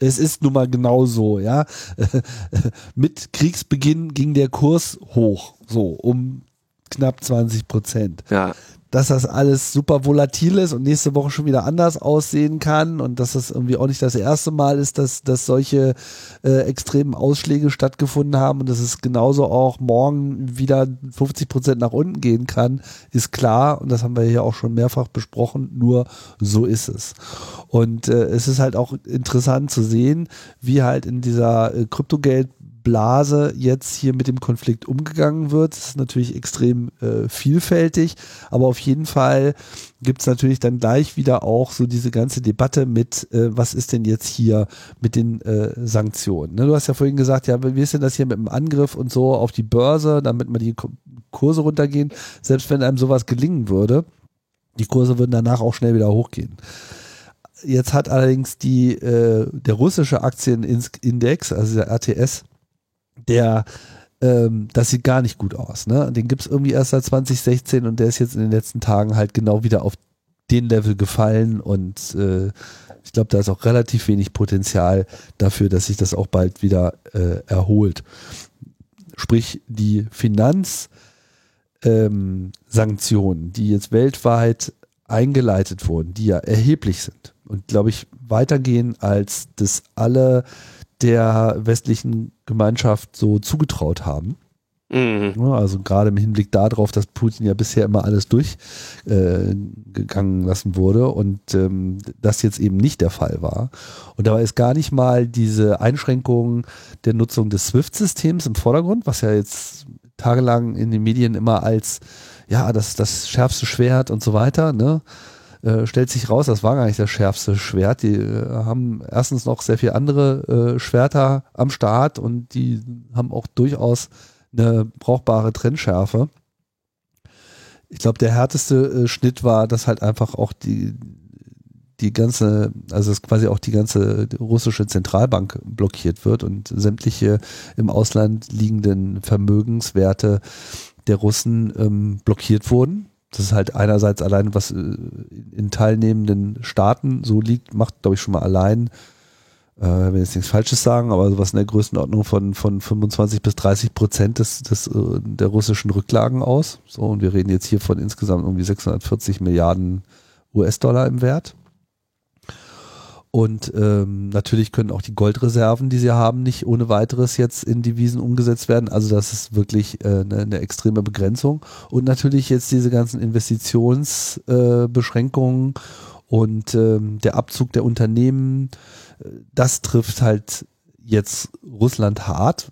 es ist nun mal genau so, ja. Mit Kriegsbeginn ging der Kurs hoch, so um knapp 20 Prozent. Ja dass das alles super volatil ist und nächste Woche schon wieder anders aussehen kann und dass das irgendwie auch nicht das erste Mal ist, dass, dass solche äh, extremen Ausschläge stattgefunden haben und dass es genauso auch morgen wieder 50 Prozent nach unten gehen kann, ist klar und das haben wir hier auch schon mehrfach besprochen, nur so ist es. Und äh, es ist halt auch interessant zu sehen, wie halt in dieser äh, Kryptogeld Blase jetzt hier mit dem Konflikt umgegangen wird. Das ist natürlich extrem äh, vielfältig, aber auf jeden Fall gibt es natürlich dann gleich wieder auch so diese ganze Debatte mit, äh, was ist denn jetzt hier mit den äh, Sanktionen. Ne? Du hast ja vorhin gesagt, ja, wie ist denn das hier mit dem Angriff und so auf die Börse, damit man die Kurse runtergehen, selbst wenn einem sowas gelingen würde, die Kurse würden danach auch schnell wieder hochgehen jetzt hat allerdings die, äh, der russische Aktienindex, also der RTS, der ähm, das sieht gar nicht gut aus. Ne? Den gibt es irgendwie erst seit 2016 und der ist jetzt in den letzten Tagen halt genau wieder auf den Level gefallen und äh, ich glaube, da ist auch relativ wenig Potenzial dafür, dass sich das auch bald wieder äh, erholt. Sprich, die Finanzsanktionen, ähm, die jetzt weltweit eingeleitet wurden, die ja erheblich sind und glaube ich weitergehen, als das alle der westlichen Gemeinschaft so zugetraut haben. Mhm. Also gerade im Hinblick darauf, dass Putin ja bisher immer alles durchgegangen äh, lassen wurde und ähm, das jetzt eben nicht der Fall war. Und dabei ist gar nicht mal diese Einschränkung der Nutzung des SWIFT-Systems im Vordergrund, was ja jetzt tagelang in den Medien immer als ja das, das schärfste Schwert und so weiter, ne? Äh, stellt sich raus, das war gar nicht das schärfste Schwert. Die äh, haben erstens noch sehr viele andere äh, Schwerter am Start und die haben auch durchaus eine brauchbare Trennschärfe. Ich glaube, der härteste äh, Schnitt war, dass halt einfach auch die, die ganze, also dass quasi auch die ganze russische Zentralbank blockiert wird und sämtliche im Ausland liegenden Vermögenswerte der Russen ähm, blockiert wurden. Das ist halt einerseits allein, was äh, in teilnehmenden Staaten so liegt, macht, glaube ich, schon mal allein äh, will jetzt nichts Falsches sagen, aber sowas in der Größenordnung von, von 25 bis 30 Prozent des, des, äh, der russischen Rücklagen aus. So, und wir reden jetzt hier von insgesamt irgendwie 640 Milliarden US-Dollar im Wert. Und ähm, natürlich können auch die Goldreserven, die sie haben, nicht ohne weiteres jetzt in Devisen umgesetzt werden. Also das ist wirklich äh, eine, eine extreme Begrenzung. Und natürlich jetzt diese ganzen Investitionsbeschränkungen äh, und ähm, der Abzug der Unternehmen, das trifft halt jetzt Russland hart,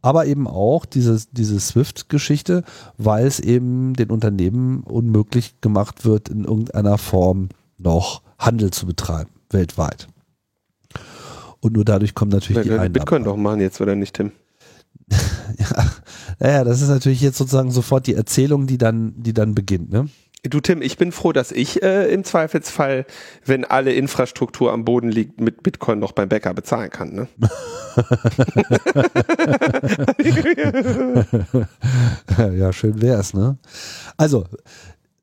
aber eben auch diese, diese SWIFT-Geschichte, weil es eben den Unternehmen unmöglich gemacht wird, in irgendeiner Form noch Handel zu betreiben, weltweit. Und nur dadurch kommen natürlich ja, die Einnahmen. Bitcoin doch machen jetzt, oder nicht, Tim? ja, naja, das ist natürlich jetzt sozusagen sofort die Erzählung, die dann, die dann beginnt, ne? Du Tim, ich bin froh, dass ich äh, im Zweifelsfall, wenn alle Infrastruktur am Boden liegt, mit Bitcoin noch beim Bäcker bezahlen kann. Ne? ja, schön wär's, ne? Also,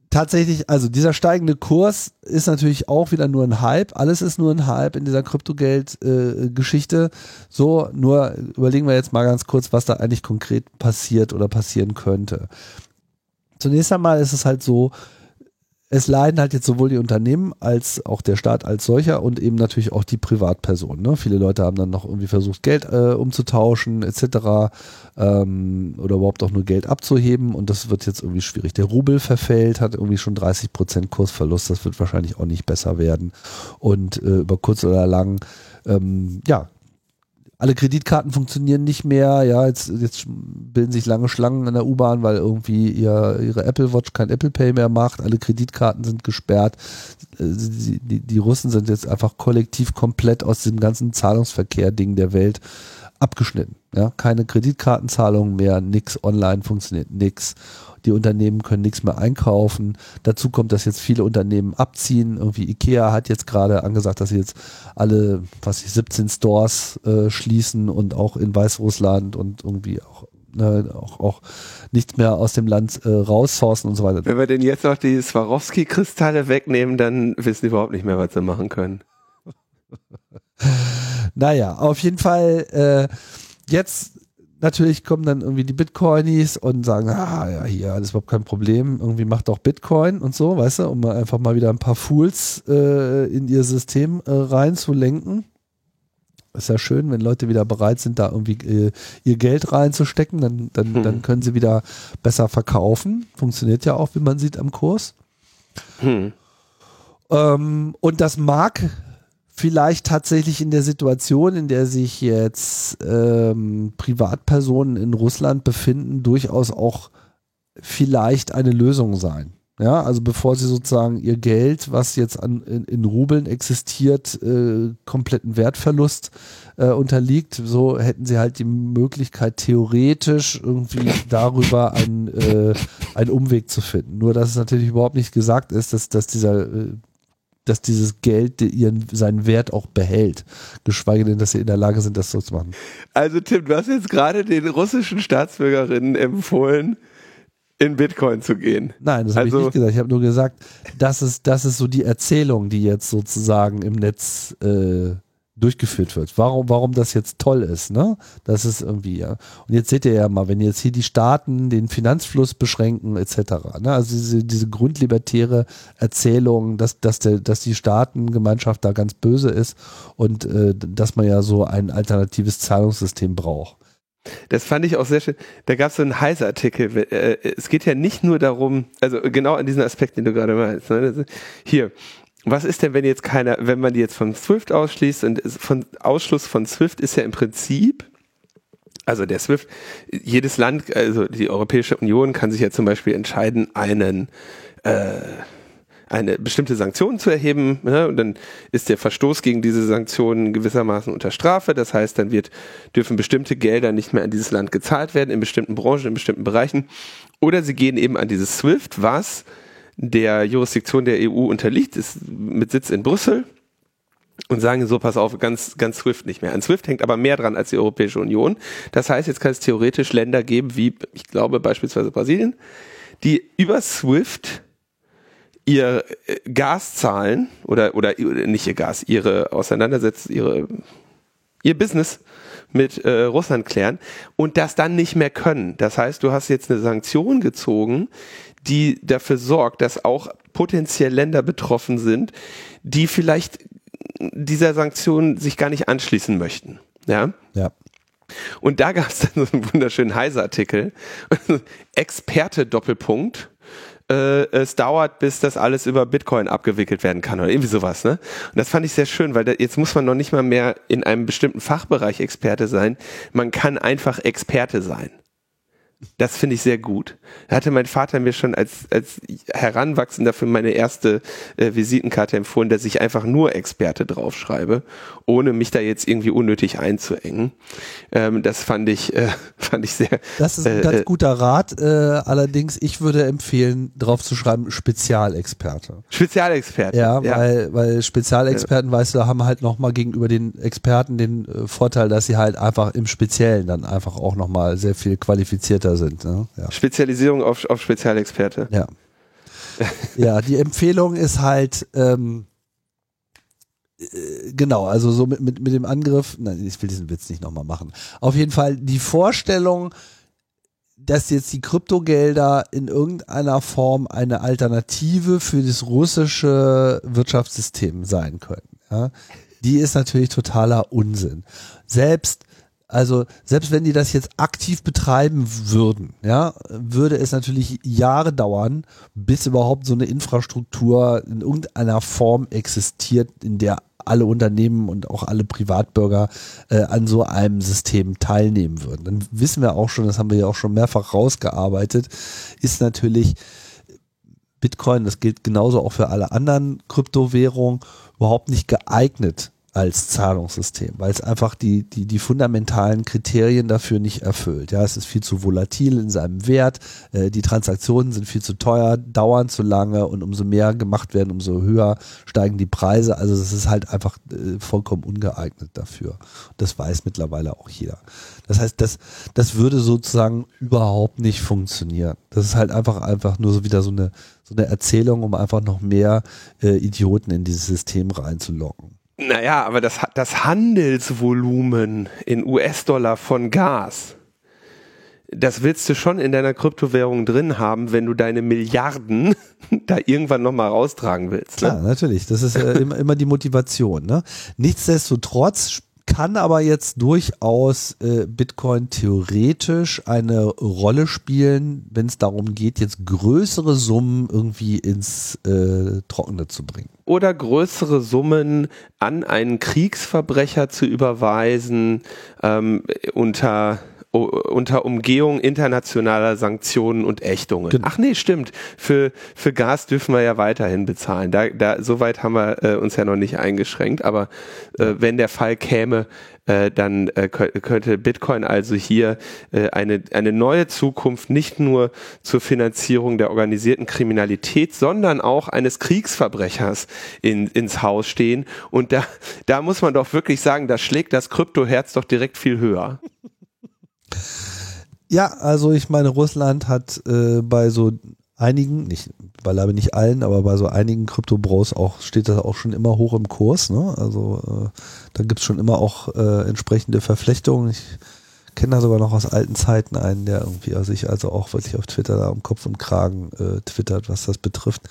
tatsächlich, also dieser steigende Kurs ist natürlich auch wieder nur ein Hype. Alles ist nur ein Hype in dieser Kryptogeld-Geschichte. Äh, so, nur überlegen wir jetzt mal ganz kurz, was da eigentlich konkret passiert oder passieren könnte. Zunächst einmal ist es halt so, es leiden halt jetzt sowohl die Unternehmen als auch der Staat als solcher und eben natürlich auch die Privatpersonen. Ne? Viele Leute haben dann noch irgendwie versucht, Geld äh, umzutauschen etc. Ähm, oder überhaupt auch nur Geld abzuheben und das wird jetzt irgendwie schwierig. Der Rubel verfällt, hat irgendwie schon 30 Prozent Kursverlust, das wird wahrscheinlich auch nicht besser werden und äh, über kurz oder lang ähm, ja, alle Kreditkarten funktionieren nicht mehr, ja, jetzt, jetzt bilden sich lange Schlangen in der U-Bahn, weil irgendwie ihr, ihre Apple Watch kein Apple Pay mehr macht, alle Kreditkarten sind gesperrt. Äh, die, die Russen sind jetzt einfach kollektiv komplett aus dem ganzen Zahlungsverkehr-Ding der Welt abgeschnitten. Ja, keine Kreditkartenzahlungen mehr, nix online funktioniert nix die Unternehmen können nichts mehr einkaufen. Dazu kommt, dass jetzt viele Unternehmen abziehen. Irgendwie Ikea hat jetzt gerade angesagt, dass sie jetzt alle, was ich, 17 Stores äh, schließen und auch in Weißrussland und irgendwie auch ne, auch, auch nichts mehr aus dem Land äh, raussourcen und so weiter. Wenn wir denn jetzt noch die Swarovski-Kristalle wegnehmen, dann wissen die überhaupt nicht mehr, was sie machen können. naja, auf jeden Fall äh, jetzt natürlich kommen dann irgendwie die Bitcoinis und sagen, ah ja, hier, das ist überhaupt kein Problem, irgendwie macht doch Bitcoin und so, weißt du, um einfach mal wieder ein paar Fools äh, in ihr System äh, reinzulenken. Ist ja schön, wenn Leute wieder bereit sind, da irgendwie äh, ihr Geld reinzustecken, dann, dann, hm. dann können sie wieder besser verkaufen. Funktioniert ja auch, wie man sieht, am Kurs. Hm. Ähm, und das mag vielleicht tatsächlich in der Situation, in der sich jetzt ähm, Privatpersonen in Russland befinden, durchaus auch vielleicht eine Lösung sein. Ja, also bevor sie sozusagen ihr Geld, was jetzt an, in, in Rubeln existiert, äh, kompletten Wertverlust äh, unterliegt, so hätten sie halt die Möglichkeit, theoretisch irgendwie darüber einen, äh, einen Umweg zu finden. Nur dass es natürlich überhaupt nicht gesagt ist, dass, dass dieser äh, dass dieses Geld ihren, seinen Wert auch behält. Geschweige denn, dass sie in der Lage sind, das so zu machen. Also Tim, du hast jetzt gerade den russischen Staatsbürgerinnen empfohlen, in Bitcoin zu gehen. Nein, das habe Also- ich nicht gesagt. Ich habe nur gesagt, das ist, das ist so die Erzählung, die jetzt sozusagen im Netz äh, durchgeführt wird. Warum, warum das jetzt toll ist, ne? Das ist irgendwie, ja. Und jetzt seht ihr ja mal, wenn jetzt hier die Staaten den Finanzfluss beschränken, etc. Ne? Also diese, diese grundlibertäre Erzählung, dass, dass, der, dass die Staatengemeinschaft da ganz böse ist und äh, dass man ja so ein alternatives Zahlungssystem braucht. Das fand ich auch sehr schön. Da gab es so einen Heise-Artikel. Äh, Es geht ja nicht nur darum, also genau an diesen Aspekt, den du gerade meinst. Ne? Hier, was ist denn, wenn jetzt keiner, wenn man die jetzt von SWIFT ausschließt und von Ausschluss von SWIFT ist ja im Prinzip, also der SWIFT, jedes Land, also die Europäische Union kann sich ja zum Beispiel entscheiden, einen äh, eine bestimmte Sanktion zu erheben. Ne? Und dann ist der Verstoß gegen diese Sanktionen gewissermaßen unter Strafe. Das heißt, dann wird, dürfen bestimmte Gelder nicht mehr an dieses Land gezahlt werden, in bestimmten Branchen, in bestimmten Bereichen. Oder sie gehen eben an dieses SWIFT, was der Jurisdiktion der EU unterliegt, ist mit Sitz in Brüssel und sagen so, pass auf, ganz, ganz SWIFT nicht mehr. An SWIFT hängt aber mehr dran als die Europäische Union. Das heißt, jetzt kann es theoretisch Länder geben, wie, ich glaube, beispielsweise Brasilien, die über SWIFT ihr äh, Gas zahlen oder, oder nicht ihr Gas, ihre Auseinandersetzung, ihre, ihr Business mit äh, Russland klären und das dann nicht mehr können. Das heißt, du hast jetzt eine Sanktion gezogen, die dafür sorgt, dass auch potenziell Länder betroffen sind, die vielleicht dieser Sanktion sich gar nicht anschließen möchten. Ja. Ja. Und da gab es dann so einen wunderschönen Heise-Artikel. Experte Doppelpunkt. Äh, es dauert, bis das alles über Bitcoin abgewickelt werden kann oder irgendwie sowas. Ne? Und das fand ich sehr schön, weil da, jetzt muss man noch nicht mal mehr in einem bestimmten Fachbereich Experte sein. Man kann einfach Experte sein. Das finde ich sehr gut. Hatte mein Vater mir schon als, als Heranwachsender für meine erste äh, Visitenkarte empfohlen, dass ich einfach nur Experte draufschreibe, ohne mich da jetzt irgendwie unnötig einzuengen. Ähm, das fand ich, äh, fand ich sehr. Das ist ein äh, ganz äh, guter Rat. Äh, allerdings, ich würde empfehlen, drauf zu schreiben, Spezialexperte. Spezialexperte. Ja, Weil, weil Spezialexperten, weißt du, haben halt nochmal gegenüber den Experten den äh, Vorteil, dass sie halt einfach im Speziellen dann einfach auch nochmal sehr viel qualifizierter sind. Ne? Ja. Spezialisierung auf, auf Spezialexperte. Ja. ja, die Empfehlung ist halt, ähm, äh, genau, also so mit, mit, mit dem Angriff, nein, ich will diesen Witz nicht nochmal machen. Auf jeden Fall die Vorstellung, dass jetzt die Kryptogelder in irgendeiner Form eine Alternative für das russische Wirtschaftssystem sein können. Ja? Die ist natürlich totaler Unsinn. Selbst also selbst wenn die das jetzt aktiv betreiben würden, ja, würde es natürlich Jahre dauern, bis überhaupt so eine Infrastruktur in irgendeiner Form existiert, in der alle Unternehmen und auch alle Privatbürger äh, an so einem System teilnehmen würden. Dann wissen wir auch schon, das haben wir ja auch schon mehrfach rausgearbeitet, ist natürlich Bitcoin, das gilt genauso auch für alle anderen Kryptowährungen, überhaupt nicht geeignet als Zahlungssystem, weil es einfach die, die, die fundamentalen Kriterien dafür nicht erfüllt. Ja, es ist viel zu volatil in seinem Wert, äh, die Transaktionen sind viel zu teuer, dauern zu lange und umso mehr gemacht werden, umso höher steigen die Preise. Also es ist halt einfach äh, vollkommen ungeeignet dafür. Das weiß mittlerweile auch jeder. Das heißt, das, das würde sozusagen überhaupt nicht funktionieren. Das ist halt einfach, einfach nur so wieder so eine, so eine Erzählung, um einfach noch mehr äh, Idioten in dieses System reinzulocken. Naja, aber das, das Handelsvolumen in US-Dollar von Gas, das willst du schon in deiner Kryptowährung drin haben, wenn du deine Milliarden da irgendwann nochmal raustragen willst. Klar, Ne? natürlich. Das ist äh, immer, immer die Motivation. Ne? Nichtsdestotrotz kann aber jetzt durchaus äh, Bitcoin theoretisch eine Rolle spielen, wenn es darum geht, jetzt größere Summen irgendwie ins äh, Trockene zu bringen. Oder größere Summen an einen Kriegsverbrecher zu überweisen ähm, unter unter Umgehung internationaler Sanktionen und Ächtungen. Genau. Ach nee, stimmt. Für, für Gas dürfen wir ja weiterhin bezahlen. Da, da, so weit haben wir äh, uns ja noch nicht eingeschränkt. Aber äh, wenn der Fall käme, äh, dann äh, könnte Bitcoin also hier äh, eine, eine neue Zukunft nicht nur zur Finanzierung der organisierten Kriminalität, sondern auch eines Kriegsverbrechers in, ins Haus stehen. Und da, da muss man doch wirklich sagen, da schlägt das Kryptoherz doch direkt viel höher. Ja, also ich meine, Russland hat äh, bei so einigen, nicht beileibe nicht allen, aber bei so einigen Krypto-Bros auch steht das auch schon immer hoch im Kurs. Ne? Also äh, da gibt's schon immer auch äh, entsprechende Verflechtungen. Ich kenne da sogar noch aus alten Zeiten einen, der irgendwie also sich also auch wirklich auf Twitter da um Kopf und Kragen äh, twittert, was das betrifft.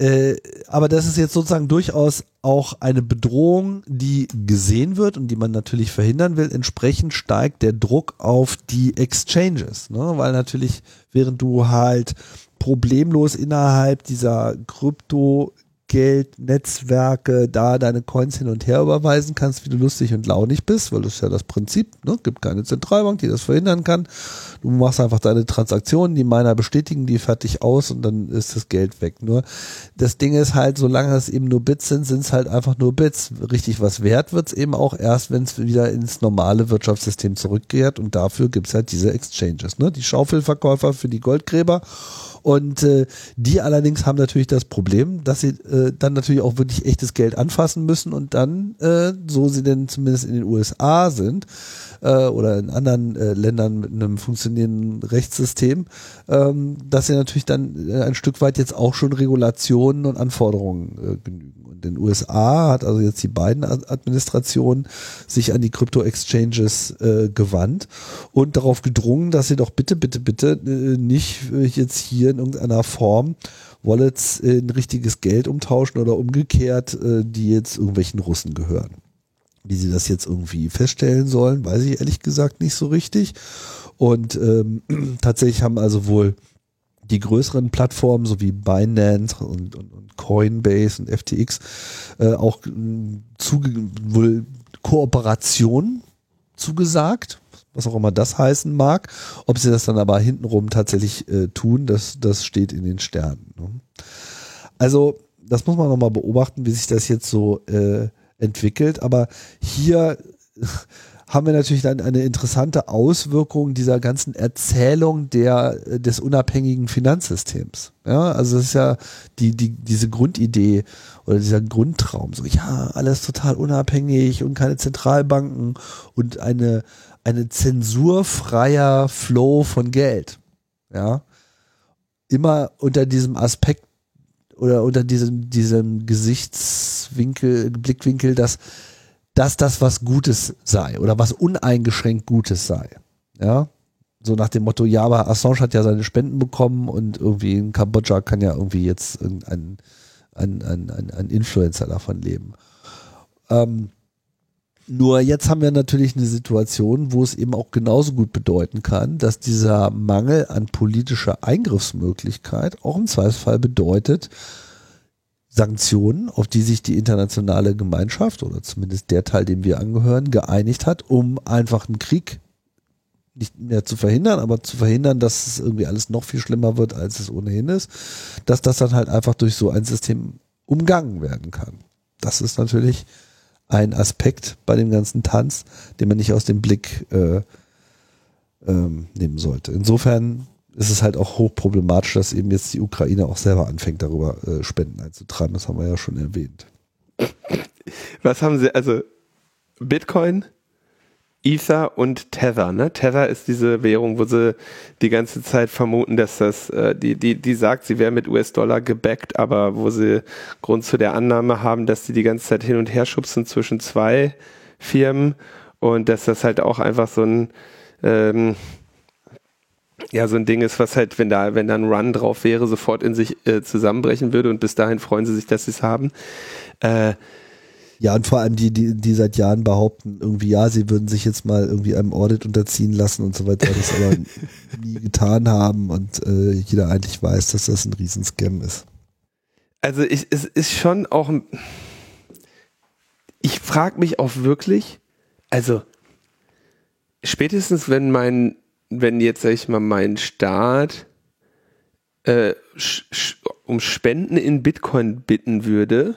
Äh, aber das ist jetzt sozusagen durchaus auch eine Bedrohung, die gesehen wird und die man natürlich verhindern will. Entsprechend steigt der Druck auf die Exchanges, ne? weil natürlich, während du halt problemlos innerhalb dieser Krypto Geldnetzwerke da deine Coins hin und her überweisen kannst, wie du lustig und launig bist, weil das ist ja das Prinzip, ne? gibt keine Zentralbank, die das verhindern kann. Du machst einfach deine Transaktionen, die meiner bestätigen die fertig aus und dann ist das Geld weg. Nur das Ding ist halt, solange es eben nur Bits sind, sind es halt einfach nur Bits. Richtig was wert wird's eben auch erst, wenn es wieder ins normale Wirtschaftssystem zurückkehrt und dafür gibt's halt diese Exchanges, ne? die Schaufelverkäufer für die Goldgräber und äh, die allerdings haben natürlich das Problem, dass sie äh, dann natürlich auch wirklich echtes Geld anfassen müssen und dann, äh, so sie denn zumindest in den USA sind, äh, oder in anderen äh, Ländern mit einem funktionierenden Rechtssystem, ähm, dass sie natürlich dann äh, ein Stück weit jetzt auch schon Regulationen und Anforderungen äh, genügen. Und in den USA hat also jetzt die beiden Administrationen sich an die Krypto-Exchanges äh, gewandt und darauf gedrungen, dass sie doch bitte, bitte, bitte äh, nicht äh, jetzt hier in irgendeiner Form Wallets in richtiges Geld umtauschen oder umgekehrt, äh, die jetzt irgendwelchen Russen gehören. Wie sie das jetzt irgendwie feststellen sollen, weiß ich ehrlich gesagt nicht so richtig. Und ähm, tatsächlich haben also wohl die größeren Plattformen, so wie Binance und, und, und Coinbase und FTX, äh, auch äh, zuge wohl Kooperation zugesagt, was auch immer das heißen mag. Ob sie das dann aber hintenrum tatsächlich äh, tun, das, das steht in den Sternen. Ne? Also, das muss man nochmal beobachten, wie sich das jetzt so äh, entwickelt. Aber hier haben wir natürlich dann eine interessante Auswirkung dieser ganzen Erzählung der, des unabhängigen Finanzsystems. Ja, also es ist ja die, die, diese Grundidee oder dieser Grundtraum, so, ja, alles total unabhängig und keine Zentralbanken und eine, eine zensurfreier Flow von Geld. Ja, immer unter diesem Aspekt oder unter diesem, diesem Gesichtswinkel, Blickwinkel, dass, dass das was Gutes sei oder was uneingeschränkt Gutes sei. Ja. So nach dem Motto, ja, aber Assange hat ja seine Spenden bekommen und irgendwie in Kambodscha kann ja irgendwie jetzt ein, ein, ein, ein, ein Influencer davon leben. Ähm, nur jetzt haben wir natürlich eine Situation, wo es eben auch genauso gut bedeuten kann, dass dieser Mangel an politischer Eingriffsmöglichkeit auch im Zweifelsfall bedeutet, Sanktionen, auf die sich die internationale Gemeinschaft oder zumindest der Teil, dem wir angehören, geeinigt hat, um einfach einen Krieg nicht mehr zu verhindern, aber zu verhindern, dass es irgendwie alles noch viel schlimmer wird, als es ohnehin ist, dass das dann halt einfach durch so ein System umgangen werden kann. Das ist natürlich ein Aspekt bei dem ganzen Tanz, den man nicht aus dem Blick äh, ähm, nehmen sollte. Insofern ist es halt auch hochproblematisch, dass eben jetzt die Ukraine auch selber anfängt, darüber äh, Spenden einzutragen. Das haben wir ja schon erwähnt. Was haben sie, also Bitcoin, Ether und Tether, ne? Tether ist diese Währung, wo sie die ganze Zeit vermuten, dass das, äh, die, die, die sagt, sie wäre mit US-Dollar gebackt, aber wo sie Grund zu der Annahme haben, dass sie die ganze Zeit hin und her schubsen zwischen zwei Firmen und dass das halt auch einfach so ein, ähm, ja, so ein Ding ist, was halt, wenn da, wenn da ein Run drauf wäre, sofort in sich äh, zusammenbrechen würde und bis dahin freuen sie sich, dass sie es haben. Äh, ja, und vor allem die, die, die seit Jahren behaupten, irgendwie, ja, sie würden sich jetzt mal irgendwie einem Audit unterziehen lassen und so weiter, das aber nie getan haben und äh, jeder eigentlich weiß, dass das ein Riesenscam ist. Also ich, es ist schon auch ich frage mich auch wirklich, also spätestens wenn mein, wenn jetzt, sag ich mal, mein Staat äh, um Spenden in Bitcoin bitten würde,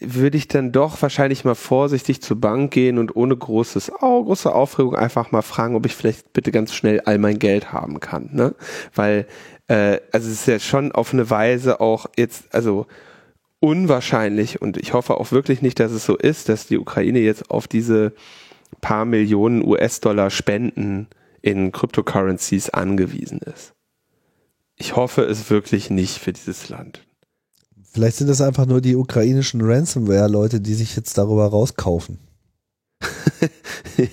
würde ich dann doch wahrscheinlich mal vorsichtig zur Bank gehen und ohne großes, oh, große Aufregung einfach mal fragen, ob ich vielleicht bitte ganz schnell all mein Geld haben kann. Ne? Weil, äh, also es ist ja schon auf eine Weise auch jetzt, also unwahrscheinlich und ich hoffe auch wirklich nicht, dass es so ist, dass die Ukraine jetzt auf diese paar Millionen US-Dollar Spenden in Cryptocurrencies angewiesen ist. Ich hoffe es wirklich nicht für dieses Land. Vielleicht sind das einfach nur die ukrainischen Ransomware-Leute, die sich jetzt darüber rauskaufen.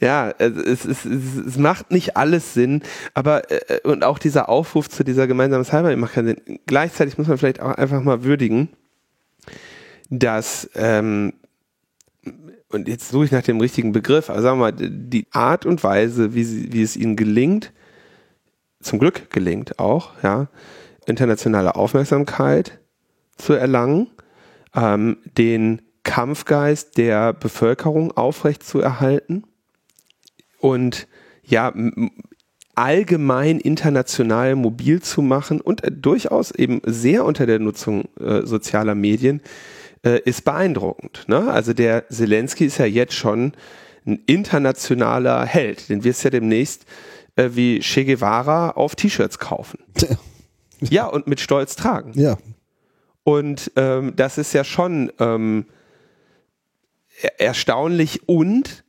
ja, es, es, es, macht nicht alles Sinn, aber äh, und auch dieser Aufruf zu dieser gemeinsamen Cyber macht keinen Sinn. Gleichzeitig muss man vielleicht auch einfach mal würdigen, dass ähm, und jetzt suche ich nach dem richtigen Begriff, aber sagen wir mal, die Art und Weise, wie, sie, wie es ihnen gelingt, zum Glück gelingt auch, ja, internationale Aufmerksamkeit zu erlangen, ähm, den Kampfgeist der Bevölkerung aufrecht zu erhalten und ja, allgemein international mobil zu machen und äh, durchaus eben sehr unter der Nutzung äh, sozialer Medien äh, ist beeindruckend. Ne? Also der Zelensky ist ja jetzt schon ein internationaler Held, den wirst ja demnächst äh, wie Che Guevara auf T-Shirts kaufen. Ja. und mit Stolz tragen. Ja. Und ähm, das ist ja schon ähm, erstaunlich und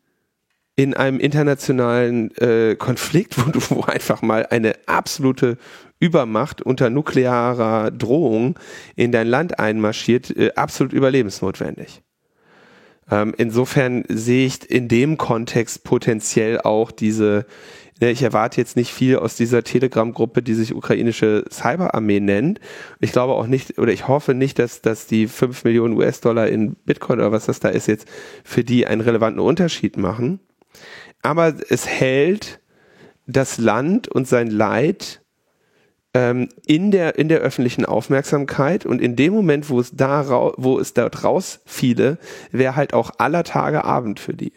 in einem internationalen äh, Konflikt, wo, du, wo einfach mal eine absolute Übermacht unter nuklearer Drohung in dein Land einmarschiert, äh, absolut überlebensnotwendig. Ähm, insofern sehe ich in dem Kontext potenziell auch diese ich erwarte jetzt nicht viel aus dieser Telegram-Gruppe, die sich ukrainische Cyberarmee nennt. Ich glaube auch nicht, oder ich hoffe nicht, dass, dass die 5 Millionen US-Dollar in Bitcoin oder was das da ist, jetzt für die einen relevanten Unterschied machen. Aber es hält das Land und sein Leid ähm, in der in der öffentlichen Aufmerksamkeit und in dem Moment, wo es da wo es dort rausfiele, wäre halt auch aller Tage Abend für die.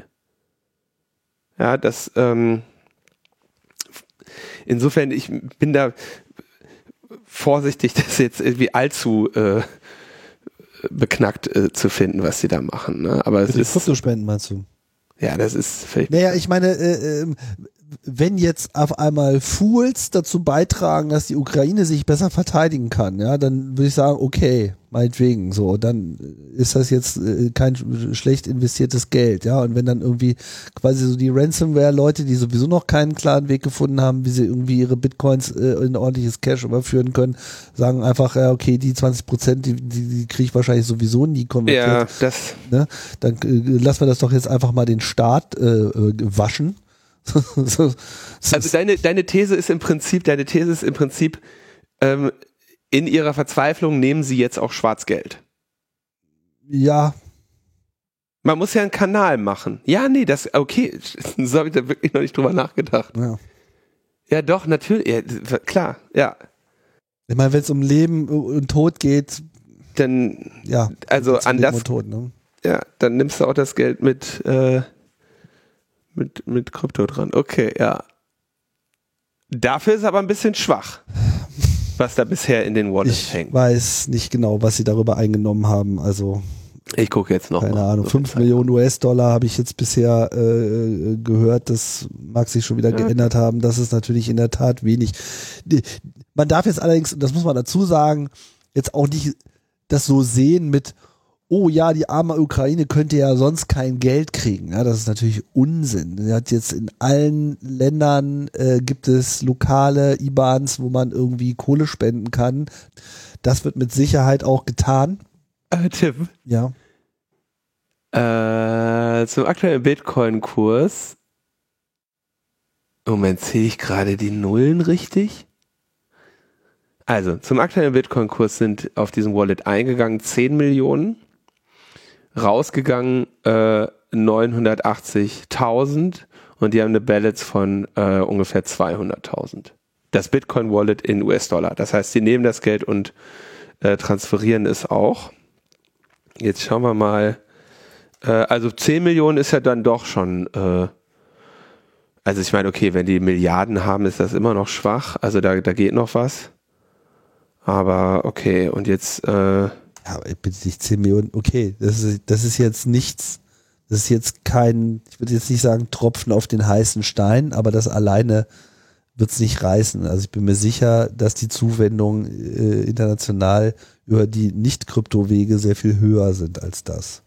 Ja, das ähm, insofern, ich bin da vorsichtig, das jetzt irgendwie allzu äh, beknackt äh, zu finden, was sie da machen. Ne? Aber es ist Kryptospenden meinst du? Ja, das ist vielleicht. Naja, ich meine, äh, ähm, wenn jetzt auf einmal Fools dazu beitragen, dass die Ukraine sich besser verteidigen kann, ja, dann würde ich sagen, okay, meinetwegen, so, dann ist das jetzt äh, kein schlecht investiertes Geld, ja, und wenn dann irgendwie quasi so die Ransomware-Leute, die sowieso noch keinen klaren Weg gefunden haben, wie sie irgendwie ihre Bitcoins äh, in ordentliches Cash überführen können, sagen einfach, ja, okay, die 20 Prozent, die, die, die kriege ich wahrscheinlich sowieso nie konvertiert. Ja, das. Ne? Dann äh, lassen wir das doch jetzt einfach mal den Staat äh, äh waschen also deine, deine These ist im Prinzip, deine These ist im Prinzip, ähm, in ihrer Verzweiflung nehmen sie jetzt auch Schwarzgeld. Ja. Man muss ja einen Kanal machen. Ja, nee, das, okay, so habe ich da wirklich noch nicht drüber nachgedacht. Ja, ja doch, natürlich, ja, klar, ja. Ich meine, wenn es um Leben und Tod geht, dann, ja, also an das, Tod, ne? ja, dann nimmst du auch das Geld mit, äh, mit, mit Krypto dran. Okay, ja. Dafür ist aber ein bisschen schwach, was da bisher in den Wallets ich hängt. Ich weiß nicht genau, was sie darüber eingenommen haben. Also ich gucke jetzt noch. Keine mal. Ahnung, so 5 Millionen US-Dollar habe ich jetzt bisher äh, gehört. Das mag sich schon wieder ja. geändert haben. Das ist natürlich in der Tat wenig. Man darf jetzt allerdings, das muss man dazu sagen, jetzt auch nicht das so sehen mit, oh ja, die arme Ukraine könnte ja sonst kein Geld kriegen. Ja, das ist natürlich Unsinn. Er hat jetzt in allen Ländern äh, gibt es lokale IBANs, wo man irgendwie Kohle spenden kann. Das wird mit Sicherheit auch getan. Äh, Tim. Ja. Äh, zum aktuellen Bitcoin-Kurs. Moment, sehe ich gerade die Nullen richtig? Also, zum aktuellen Bitcoin-Kurs sind auf diesem Wallet eingegangen 10 Millionen rausgegangen äh, 980.000 und die haben eine Balance von äh, ungefähr 200.000. Das Bitcoin Wallet in US-Dollar. Das heißt, sie nehmen das Geld und äh, transferieren es auch. Jetzt schauen wir mal, Äh, also 10 Millionen ist ja dann doch schon, äh, also ich meine, okay, wenn die Milliarden haben, ist das immer noch schwach. Also da, da geht noch was. Aber okay, und jetzt. Äh, ja, bitte nicht 10 Millionen, okay, das ist, das ist jetzt nichts, das ist jetzt kein, ich würde jetzt nicht sagen Tropfen auf den heißen Stein, aber das alleine wird es nicht reißen. Also ich bin mir sicher, dass die Zuwendungen äh, international über die Nicht-Kryptowege sehr viel höher sind als das.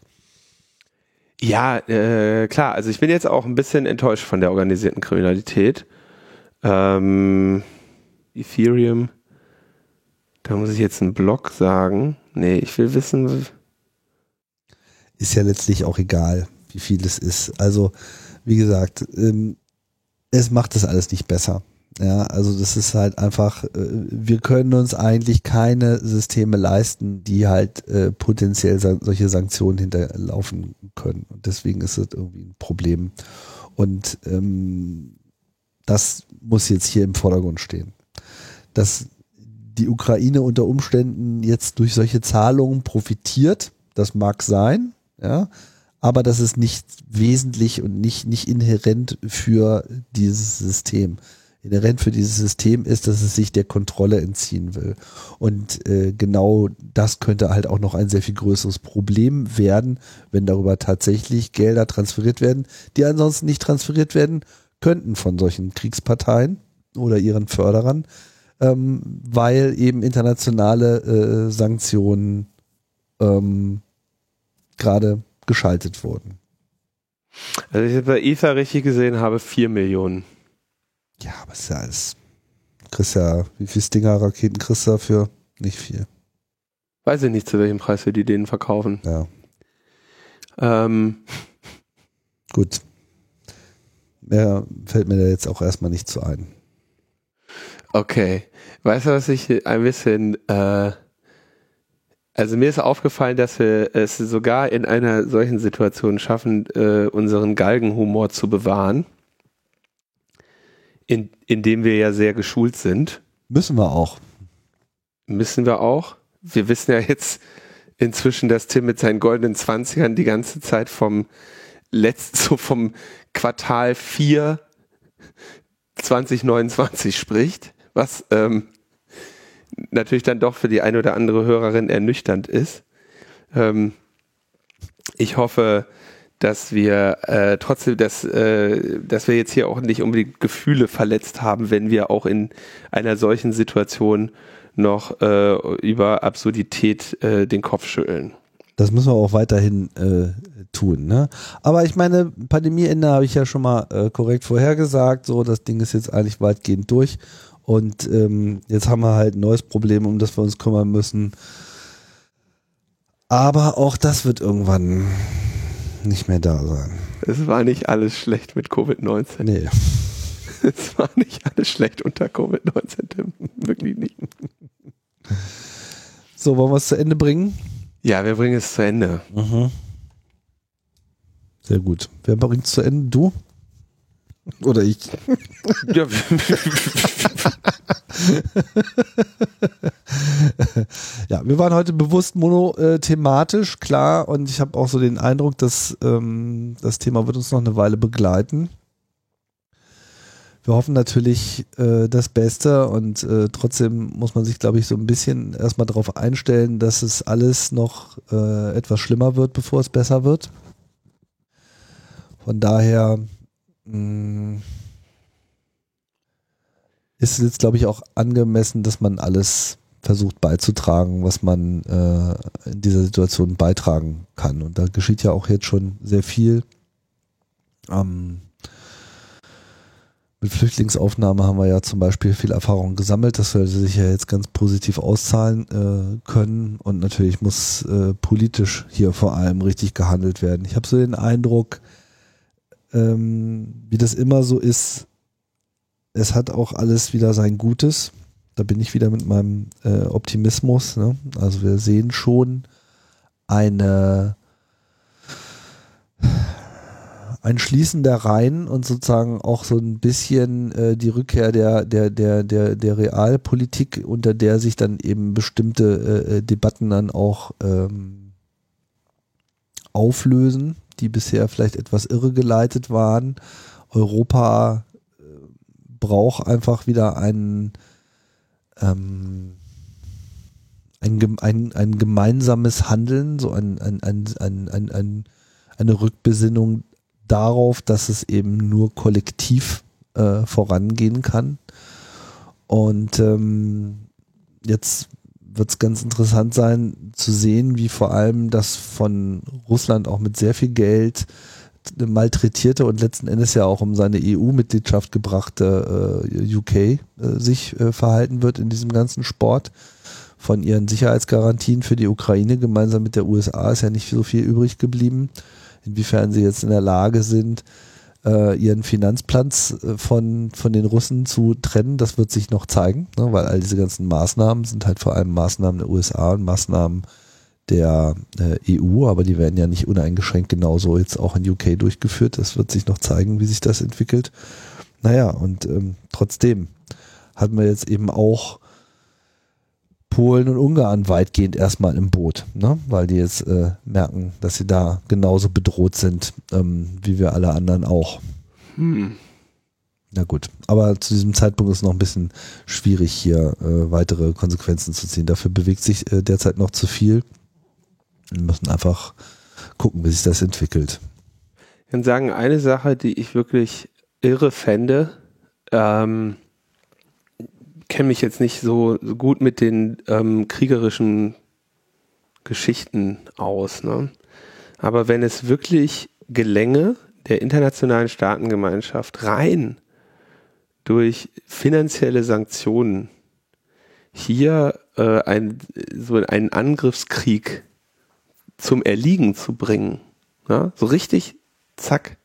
Ja, äh, klar. Also ich bin jetzt auch ein bisschen enttäuscht von der organisierten Kriminalität. Ähm, Ethereum da muss ich jetzt einen Blog sagen. Nee, ich will wissen. Ist ja letztlich auch egal, wie viel es ist. Also, wie gesagt, ähm, es macht das alles nicht besser. Ja, also das ist halt einfach, äh, wir können uns eigentlich keine Systeme leisten, die halt äh, potenziell sa solche Sanktionen hinterlaufen können. Und deswegen ist es irgendwie ein Problem. Und ähm, das muss jetzt hier im Vordergrund stehen. Das die Ukraine unter Umständen jetzt durch solche Zahlungen profitiert. Das mag sein, ja, aber das ist nicht wesentlich und nicht, nicht inhärent für dieses System. Inhärent für dieses System ist, dass es sich der Kontrolle entziehen will. Und äh, genau das könnte halt auch noch ein sehr viel größeres Problem werden, wenn darüber tatsächlich Gelder transferiert werden, die ansonsten nicht transferiert werden könnten von solchen Kriegsparteien oder ihren Förderern ähm, weil eben internationale äh, Sanktionen ähm, gerade geschaltet wurden. Also ich bei Ether richtig gesehen habe, 4 Millionen. Ja, aber ist ja alles. Kriegst ja, wie viel Stinger-Raketen kriegst du dafür? Nicht viel. Weiß ich nicht, zu welchem Preis wir die denen verkaufen. Ja. Ähm. Gut. Mehr fällt mir da jetzt auch erstmal nicht zu ein. Okay. Weißt du, was ich ein bisschen, äh, also mir ist aufgefallen, dass wir es sogar in einer solchen Situation schaffen, äh, unseren Galgenhumor zu bewahren, in, indem wir ja sehr geschult sind. Müssen wir auch. Müssen wir auch. Wir wissen ja jetzt inzwischen, dass Tim mit seinen goldenen Zwanzigern die ganze Zeit vom letzten, so vom Quartal 4 2029 spricht was ähm, natürlich dann doch für die eine oder andere Hörerin ernüchternd ist. Ähm, ich hoffe, dass wir äh, trotzdem, dass, äh, dass wir jetzt hier auch nicht unbedingt Gefühle verletzt haben, wenn wir auch in einer solchen Situation noch äh, über Absurdität äh, den Kopf schütteln. Das müssen wir auch weiterhin äh, tun. Ne? Aber ich meine, Pandemieende habe ich ja schon mal äh, korrekt vorhergesagt. So, das Ding ist jetzt eigentlich weitgehend durch. Und ähm, jetzt haben wir halt ein neues Problem, um das wir uns kümmern müssen. Aber auch das wird irgendwann nicht mehr da sein. Es war nicht alles schlecht mit Covid-19. Nee. Es war nicht alles schlecht unter Covid-19, Tim. Wirklich nicht. So, wollen wir es zu Ende bringen? Ja, wir bringen es zu Ende. Mhm. Sehr gut. Wer bringt es zu Ende? Du? Oder ich? Ja. ja, wir waren heute bewusst monothematisch, klar, und ich habe auch so den Eindruck, dass ähm, das Thema wird uns noch eine Weile begleiten. Wir hoffen natürlich äh, das Beste und äh, trotzdem muss man sich, glaube ich, so ein bisschen erstmal darauf einstellen, dass es alles noch äh, etwas schlimmer wird, bevor es besser wird. Von daher ist jetzt, glaube ich, auch angemessen, dass man alles versucht beizutragen, was man äh, in dieser Situation beitragen kann. Und da geschieht ja auch jetzt schon sehr viel. Ähm, mit Flüchtlingsaufnahme haben wir ja zum Beispiel viel Erfahrung gesammelt, das sollte sich ja jetzt ganz positiv auszahlen äh, können. Und natürlich muss äh, politisch hier vor allem richtig gehandelt werden. Ich habe so den Eindruck, ähm, wie das immer so ist, es hat auch alles wieder sein Gutes. Da bin ich wieder mit meinem äh, Optimismus. Ne? Also wir sehen schon eine ein Schließen der Reihen und sozusagen auch so ein bisschen äh, die Rückkehr der, der, der, der, der Realpolitik, unter der sich dann eben bestimmte äh, äh Debatten dann auch ähm, auflösen. Die bisher vielleicht etwas irregeleitet waren. Europa äh, braucht einfach wieder einen, ähm, ein, ein, ein gemeinsames Handeln, so ein, ein, ein, ein, ein, ein, eine Rückbesinnung darauf, dass es eben nur kollektiv äh, vorangehen kann. Und ähm, jetzt wird es ganz interessant sein zu sehen, wie vor allem das von Russland auch mit sehr viel Geld malträtierte und letzten Endes ja auch um seine EU-Mitgliedschaft gebrachte äh, UK äh, sich äh, verhalten wird in diesem ganzen Sport. Von ihren Sicherheitsgarantien für die Ukraine gemeinsam mit der USA ist ja nicht so viel übrig geblieben. Inwiefern sie jetzt in der Lage sind, äh, ihren Finanzplan äh, von, von den Russen zu trennen, das wird sich noch zeigen, ne, weil all diese ganzen Maßnahmen sind halt vor allem Maßnahmen der USA und Maßnahmen der äh, EU, aber die werden ja nicht uneingeschränkt genauso jetzt auch in UK durchgeführt. Das wird sich noch zeigen, wie sich das entwickelt. Naja, und ähm, trotzdem hatten wir jetzt eben auch Polen und Ungarn weitgehend erstmal im Boot, ne? weil die jetzt äh, merken, dass sie da genauso bedroht sind, ähm, wie wir alle anderen auch. Hm. Na gut, aber zu diesem Zeitpunkt ist noch ein bisschen schwierig, hier äh, weitere Konsequenzen zu ziehen. Dafür bewegt sich äh, derzeit noch zu viel. Wir müssen einfach gucken, wie sich das entwickelt. Ich kann sagen, eine Sache, die ich wirklich irre fände, ähm, kenne mich jetzt nicht so, so, gut mit den ähm, kriegerischen Geschichten aus. Ne? Aber wenn es wirklich gelänge, der internationalen Staatengemeinschaft rein durch finanzielle Sanktionen hier äh, ein, so einen Angriffskrieg zum Erliegen zu bringen. Ja? So richtig, zack.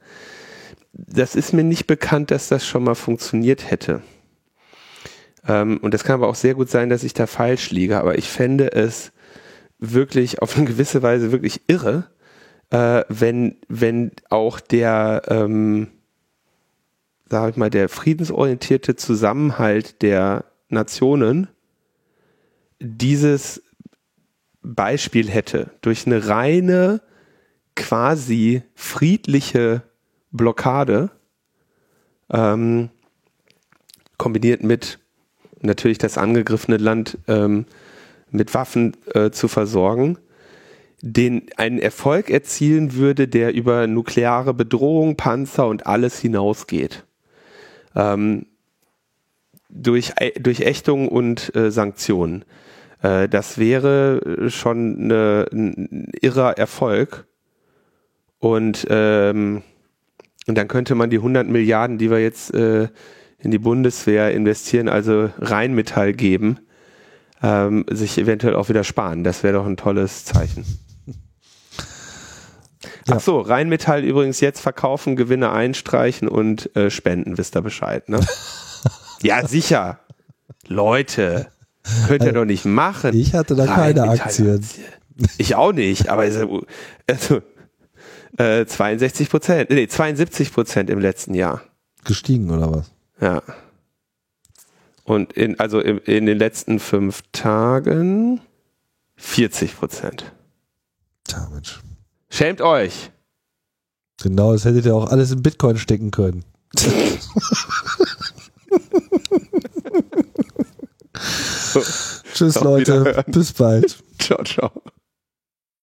Das ist mir nicht bekannt, dass das schon mal funktioniert hätte. Ähm, und das kann aber auch sehr gut sein, dass ich da falsch liege. Aber ich fände es wirklich auf eine gewisse Weise wirklich irre, äh, wenn, wenn auch der, ähm, sag ich mal, der friedensorientierte Zusammenhalt der Nationen dieses Beispiel hätte durch eine reine, quasi friedliche Blockade, ähm, kombiniert mit natürlich das angegriffene Land ähm, mit Waffen äh, zu versorgen, den einen Erfolg erzielen würde, der über nukleare Bedrohung, Panzer und alles hinausgeht. Ähm, durch, äh, durch Ächtung und äh, Sanktionen. Äh, das wäre schon eine, ein irrer Erfolg. Und, ähm, und dann könnte man die 100 Milliarden, die wir jetzt äh, in die Bundeswehr investieren, also Rheinmetall geben, ähm, sich eventuell auch wieder sparen. Das wäre doch ein tolles Zeichen. Ja. Ach so, Rheinmetall übrigens jetzt verkaufen, Gewinne einstreichen und äh, spenden, wisst ihr Bescheid, ne? ja, sicher. Leute, könnt ihr also, doch nicht machen. Ich hatte da keine Aktien. Ich auch nicht, aber also, also äh, 62 Prozent, nee, 72 Prozent im letzten Jahr. Gestiegen oder was? Ja. Und in, also in, in den letzten fünf Tagen 40 Prozent. Mensch. Schämt euch. Genau, das hättet ihr auch alles in Bitcoin stecken können. Tschüss, Leute. Bis bald. Ciao, ciao.